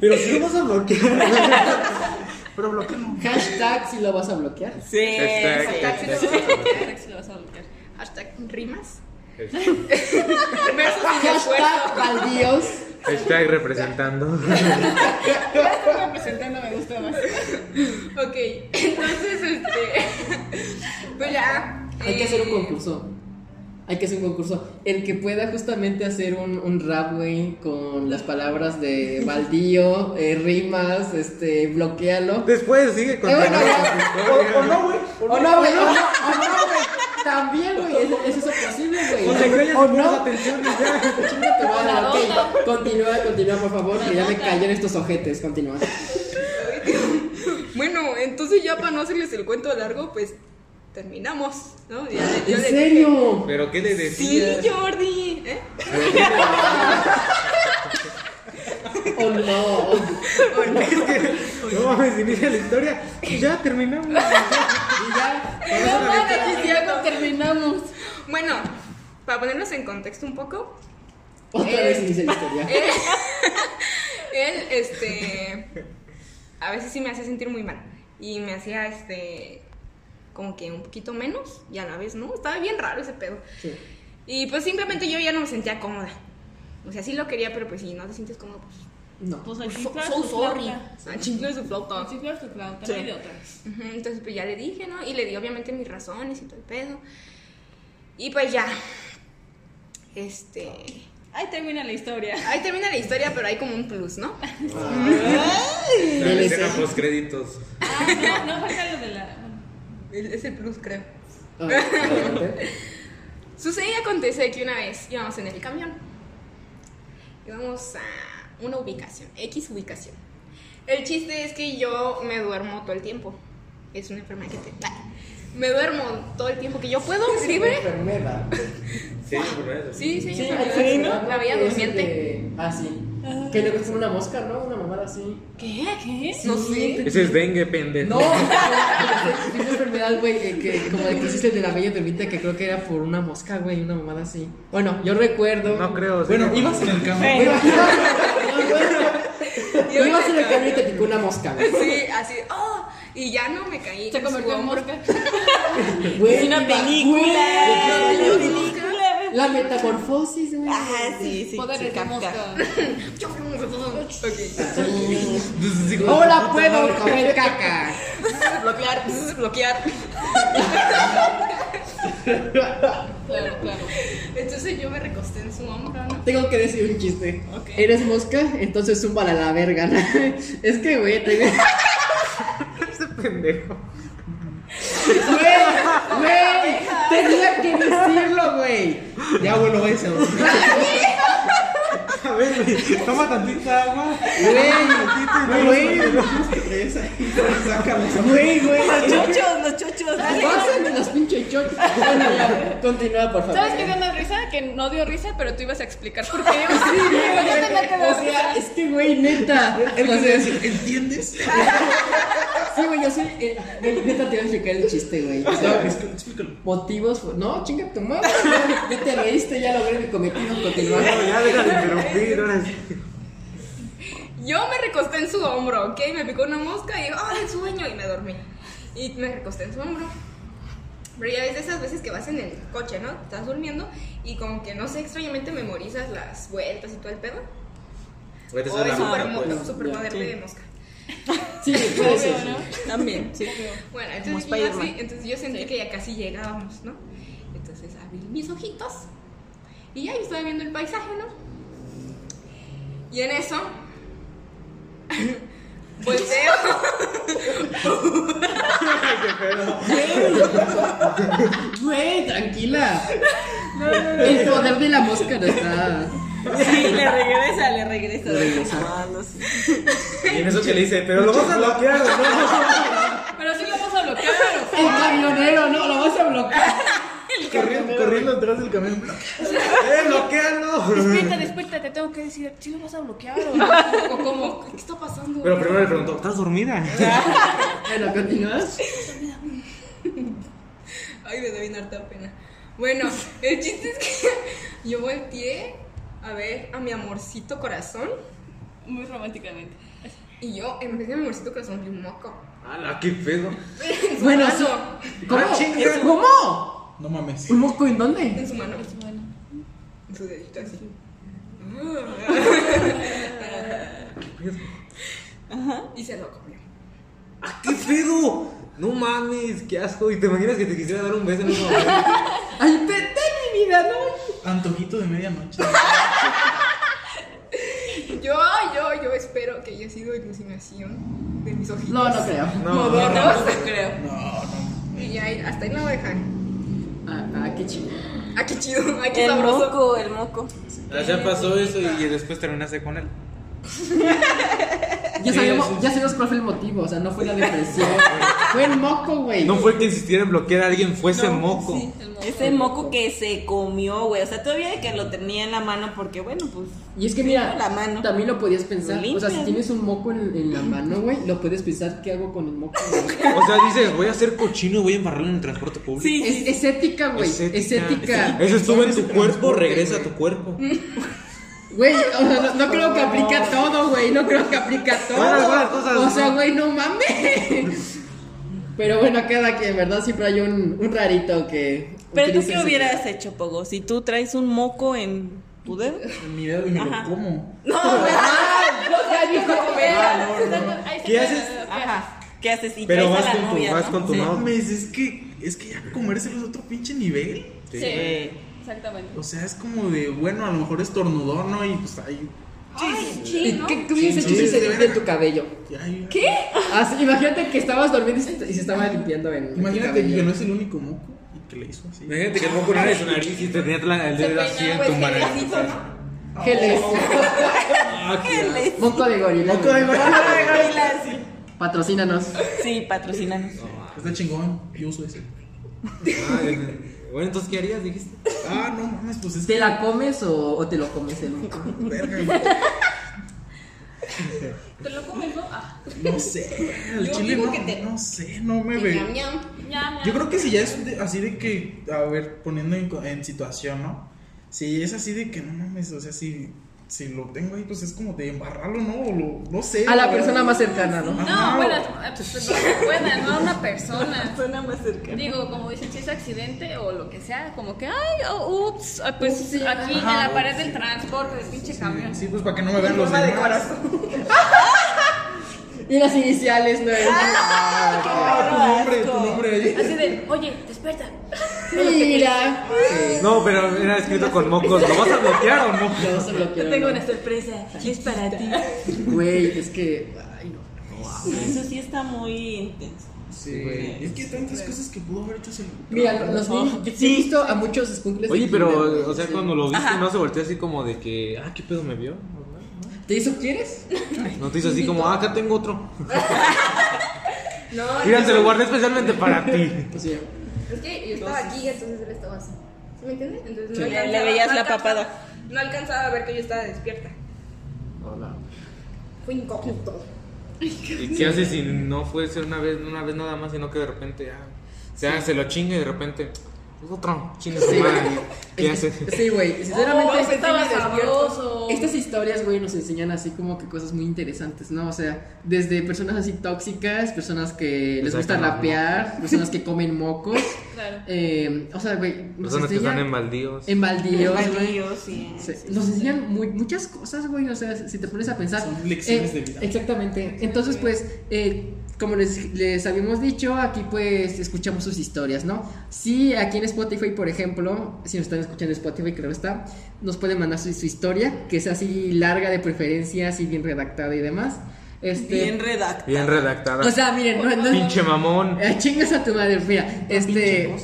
Pero si lo vas a bloquear. Pero bloquealo. Hashtag si lo vas a bloquear. Sí. Hashtag, Hashtag si lo hashtag. vas a bloquear. Hashtag si lo vas a bloquear. Hashtag rimas. Hashtag baldíos. Hashtag representando. Representando me gusta más. Ok, entonces, este. Pues ya. Hay que hacer un eh, concurso. Hay que hacer un concurso. El que pueda justamente hacer un, un rap, güey, con las palabras de baldío, eh, rimas, este, bloquealo. Después sigue con Eh, bueno, O, o no, güey. O no, güey, o no, o no, güey. También, güey, es, es eso posible, güey. O te callas O no. atención. Chinga tu madre, La ok. Continúa, continúa, por favor, que ya me callan estos ojetes. Continúa. Bueno, entonces ya para no hacerles el cuento largo, pues terminamos, ¿no? Le- yo ¿En le serio? Pero ¿qué le dije, Sí, decías? Jordi. ¿eh? Oh, no. No mames, inicia la historia. Y ya terminamos. Y ya. No mames, ya no terminamos. Bueno, para ponernos en contexto un poco, Otra Eh. vez inicia la historia. él, él, este, a veces sí me hacía sentir muy mal y me hacía, este, como que un poquito menos y a la vez no, estaba bien raro ese pedo. Sí. Y pues simplemente yo ya no me sentía cómoda. O sea, sí lo quería, pero pues si no te sientes cómodo, pues... No. Pues So, aquí so sorry. Ah, chingue su flauta. Su flauta, Sí. no hay de otra. Ujú, Entonces pues ya le dije, ¿no? Y le di obviamente mis razones y todo el pedo. Y pues ya. Este... Ahí termina la historia. Ahí termina la historia, pero hay como un plus, ¿no? La DLC. escena post créditos. Ah, no, no falta lo de la. Es el plus, creo. Ah. Sucede y acontece que una vez íbamos en el camión. Íbamos a una ubicación, X ubicación. El chiste es que yo me duermo todo el tiempo. es una enfermedad que te... Ah, Me duermo todo el tiempo que yo puedo, libre. enfermedad. Sí, eso. Sí, sí, Sí, sí. hay una La veía que es durmiente. de- Ah, sí. Que es como una mosca, ¿no? Una mamada así. ¿Qué? ¿Qué? No sé. Ese es dengue, pendejo. No, es una enfermedad, güey, eh, que como de que hiciste de la bella durmiente, que creo que era por una mosca, güey, una mamada así. Bueno, yo recuerdo. No creo. sí. Bueno, ibas en el camión. Bueno, ibas- ibas en el camión y te picó una mosca, güey. Sí, así, oh, y ya no me caí. Se convirtió en mosca. Güey, una película. güey, La película. La metamorfosis, güey. Ah, sí, sí. Poderes sí, de mosca. Ok. Ahora puedo comer caca. Bloquear, bloquear. Claro, claro. Entonces yo me recosté en su hombro, ¿no? Tengo que decir un chiste. ¿Eres mosca? Entonces zúmbala a la verga. ¿no? Es que, güey, tengo... Ese pendejo. Güey, güey, tenía que decirlo, güey. Ya, bueno, váyase a ver, güey, toma tantita agua. Güey, güey, Sácalos. güey, güey. Los chochos, los chochos. Pásame los pinches chochos. Bueno, ya, continúa, por favor. ¿Sabes qué dio más risa? Que no dio risa, pero tú ibas a explicar por qué. Sí, yo tenía que O sea, es que, güey, neta. ¿entiendes? sí, güey, yo soy. eh, neta, te voy a explicar el chiste, güey. O No, sea, es que- explícalo. motivos. No, chinga tu madre. Ya te reíste, ya logré mi cometido. No, ya deja de interrumpir, ahora sí. Yo me recosté en su hombro, ¿ok? Me picó una mosca y, ¡ay, sueño! Y me dormí. Y me recosté en su hombro. Pero ya ves de esas veces que vas en el coche, ¿no? Estás durmiendo y como que, no sé, extrañamente memorizas las vueltas y todo el pedo. Es pues. súper moderno de mosca. Sí, puede ser. ¿no? También, sí. Bueno, Como entonces yo, así- entonces yo sentí que ya casi llegábamos, ¿no? Entonces abrí mis ojitos y ya yo estaba viendo el paisaje, ¿no? Y en eso volteo. Güey, tranquila. El poder de la mosca no está. Sí, le regresa, le regresa. Le regresa. No. Y en eso que le dice, pero lo vas a bloquear, ¿no? Pero sí lo vamos a bloquear. El camionero, no, lo vas a bloquear. Corriendo, corriendo atrás del camión. ¡Eh, bloquealo! Despierta, despierta, te tengo que decir, ¿sí lo vas a bloquear o, o cómo? ¿Qué está pasando? Pero primero le preguntó, ¿estás dormida? Bueno, continúas. Ay, me da bien harta pena. Bueno, el chiste es que yo volteé a ver a mi amorcito corazón Muy románticamente. y yo, en vez de mi amorcito corazón, vi un moco. ¡Hala, qué pedo! En su Bueno, mano. sí. ¿Cómo? Ah. ¿Cómo? No mames. ¿Un moco en dónde? En su mano. En su dedito así. Y se lo comió. ¡Ah, qué pedo! No mames, qué asco. ¿Y te imaginas que te quisiera dar un beso en ese momento? Ay, vete mi vida, ¿no? Antojito de medianoche. Yo, yo, yo espero que haya sido iluminación de mis ojitos. No, no creo. No, No, no creo. No, no. Y ahí, hasta ahí no voy a dejar. Ah, ah, qué chido. Ah, qué chido, ah, qué El sabroso. moco, el moco. Ya pasó eso y después terminaste con él. Ya Sí, sabemos, sí, sí. ya sabemos cuál fue el motivo, o sea, no fue la depresión. fue el moco, güey. No fue que insistiera en bloquear a alguien, fue ese moco. Sí, ese moco que se comió, güey. O sea, todavía de que lo tenía en la mano porque, bueno, pues. Y es que mira, la mano. también lo podías pensar. Lo O sea, si tienes un moco en, en la mano, güey, lo puedes pensar, ¿qué hago con el moco? O sea, dices, voy a ser cochino y voy a embarrarlo en el transporte público. Sí, Es, es ética, güey. Es ética. Eso estuvo en tu cuerpo, regresa a tu cuerpo. Güey, o sea, no, no creo que aplica todo, güey. No creo que aplica todo. Bueno, algunas cosas o sea, no. güey, no mames. Pero bueno, queda que en verdad siempre hay un, un rarito que. Pero tú qué hubieras hecho, Pogo, si tú traes un moco en tu dedo. En mi dedo y me Ajá. lo como. ¡Ah! Ya dijo, güey. ¿Qué haces? Ajá. ¿Qué haces? Y Pero vas a la con tu, novia, vas ¿no? con tu No novia. mames, es que, es que ya comérselo es otro pinche nivel. Sí, Sí. Exactamente. O sea, es como de, bueno, a lo mejor estornudó, ¿no? Y pues ahí. Ay, ¿Y ¿no? qué, qué si se de limpia en tu cabello? ay, Ah, sí, imagínate que estabas dormido y se, se estaba limpiando en. Imagínate que no es el único moco y que le hizo así. Imagínate que el moco no era de su nariz y te tenía la- el dedo así en tu mano. Geles. Ah, Moco de gorila. Moco de gorila. Ay, gorila, sí. Patrocínanos. Sí, patrocínanos. Está chingón. Yo uso ese. Bueno, entonces, ¿qué harías? Dijiste. Ah, no mames, pues es ¿Te que. la comes o, o te lo comes el Verga, ¿Te lo comes, no? Ah. no sé. El Yo chile digo no, que te- no sé, no me Ñam, ve. ñam. Ya, ya. Yo creo que si ya es de- así de que, a ver, poniendo en, en situación, ¿no? Si es así de que no mames, o sea, si, si lo tengo ahí, pues es como de embarrarlo, ¿no? O lo, no sé. A la persona más cercana, ¿no? No, bueno, pues, buena, no a una persona. Suena más cercana. Digo, como dicen, si es accidente o lo que sea, como que, ay, oh, ups, ah, pues Ups, sí. aquí en la pared del transporte, del pinche camión. Sí, pues para que no me vean los demás. Y las iniciales, ¿no? Ah, tu nombre, tu nombre ahí. Así de, oye, despierta. Mira. No, pero era escrito con mocos. ¿Lo vas a bloquear o no? No se lo quiero. Tengo no. una sorpresa. Es para ti. Güey, es que. Ay, no. Eso sí está muy intenso. Sí, güey. Es que tantas cosas que pudo haber hecho ese. Mira, los niños. Yo sí he visto a muchos skunkles. Oye, pero, o sea, Sí. cuando lo viste, Ajá. ¿no se volteó así como de que, ah, qué pedo me vio? ¿Te hizo quieres? No te hizo así como, ah, acá tengo otro. No, Mira, te lo guardé especialmente para ti. Pues sí. Es que yo estaba aquí, entonces él estaba así. ¿Sí me entiendes? Entonces Sí, le- alcanzaba- le veías la alcanzaba- papada. No alcanzaba a ver que yo estaba despierta. Hola. Fue incógnito. ¿Y qué haces si no fuese una vez, una vez nada más, sino que de repente, ah, o sea, se lo chinga y de repente, es otro, chinga su Sí. ¿Qué haces? Sí, güey. Sinceramente, Oh, este. Estas historias, güey, nos enseñan así como que cosas muy interesantes, ¿no? O sea, desde personas así tóxicas, personas que les gusta rapear, personas que comen mocos. Claro. Eh, o sea, güey, Personas que están en baldíos. en baldíos, güey. Sí. Sí, Nos enseñan muy, muchas cosas, güey. O sea, si te pones a pensar. Son lecciones Eh, de vida. Exactamente. Entonces, pues, eh, como les, les habíamos dicho, aquí pues escuchamos sus historias, ¿no? Sí, aquí en Spotify, por ejemplo, si nos están escuchando en Spotify, creo que está, nos pueden mandar su, su historia, que es así larga de preferencia, así bien redactada y demás. Este, Bien redactado. Bien redactada. o sea, miren, no, no Pinche mamón. eh, chingas a tu madre, mira, Pinche este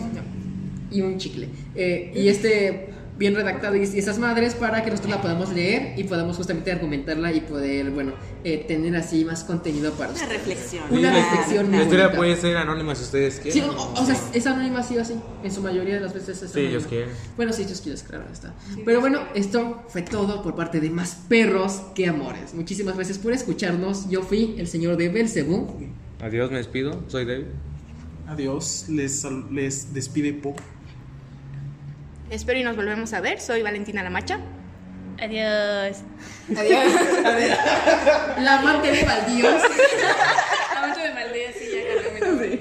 y un chicle. Eh, y este bien redactado y, esas madres para que nosotros la podamos leer y podamos justamente argumentarla y poder, bueno, eh, tener así más contenido para Una ustedes. reflexión. Una Sí, reflexión muy La historia bonita. puede ser anónima si ustedes Sí, quieren. o, o sea, es anónima sí o sí. En su mayoría de las veces es Sí, anónima. ellos quieren. Bueno, sí, ellos quieren, claro, está. Pero bueno, esto fue todo por parte de Más Perros que Amores. Muchísimas gracias por escucharnos. Yo fui el señor de Belcebú. Adiós, me despido. Soy David. Adiós, les, sal- les despide Pop. Espero y nos volvemos a ver. Soy Valentina Lamacha. Adiós. Adiós. La amante de baldíos. La mucho de maldea, sí, ya agarré mi nombre.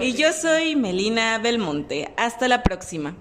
Y yo soy Melina Belmonte. Hasta la próxima.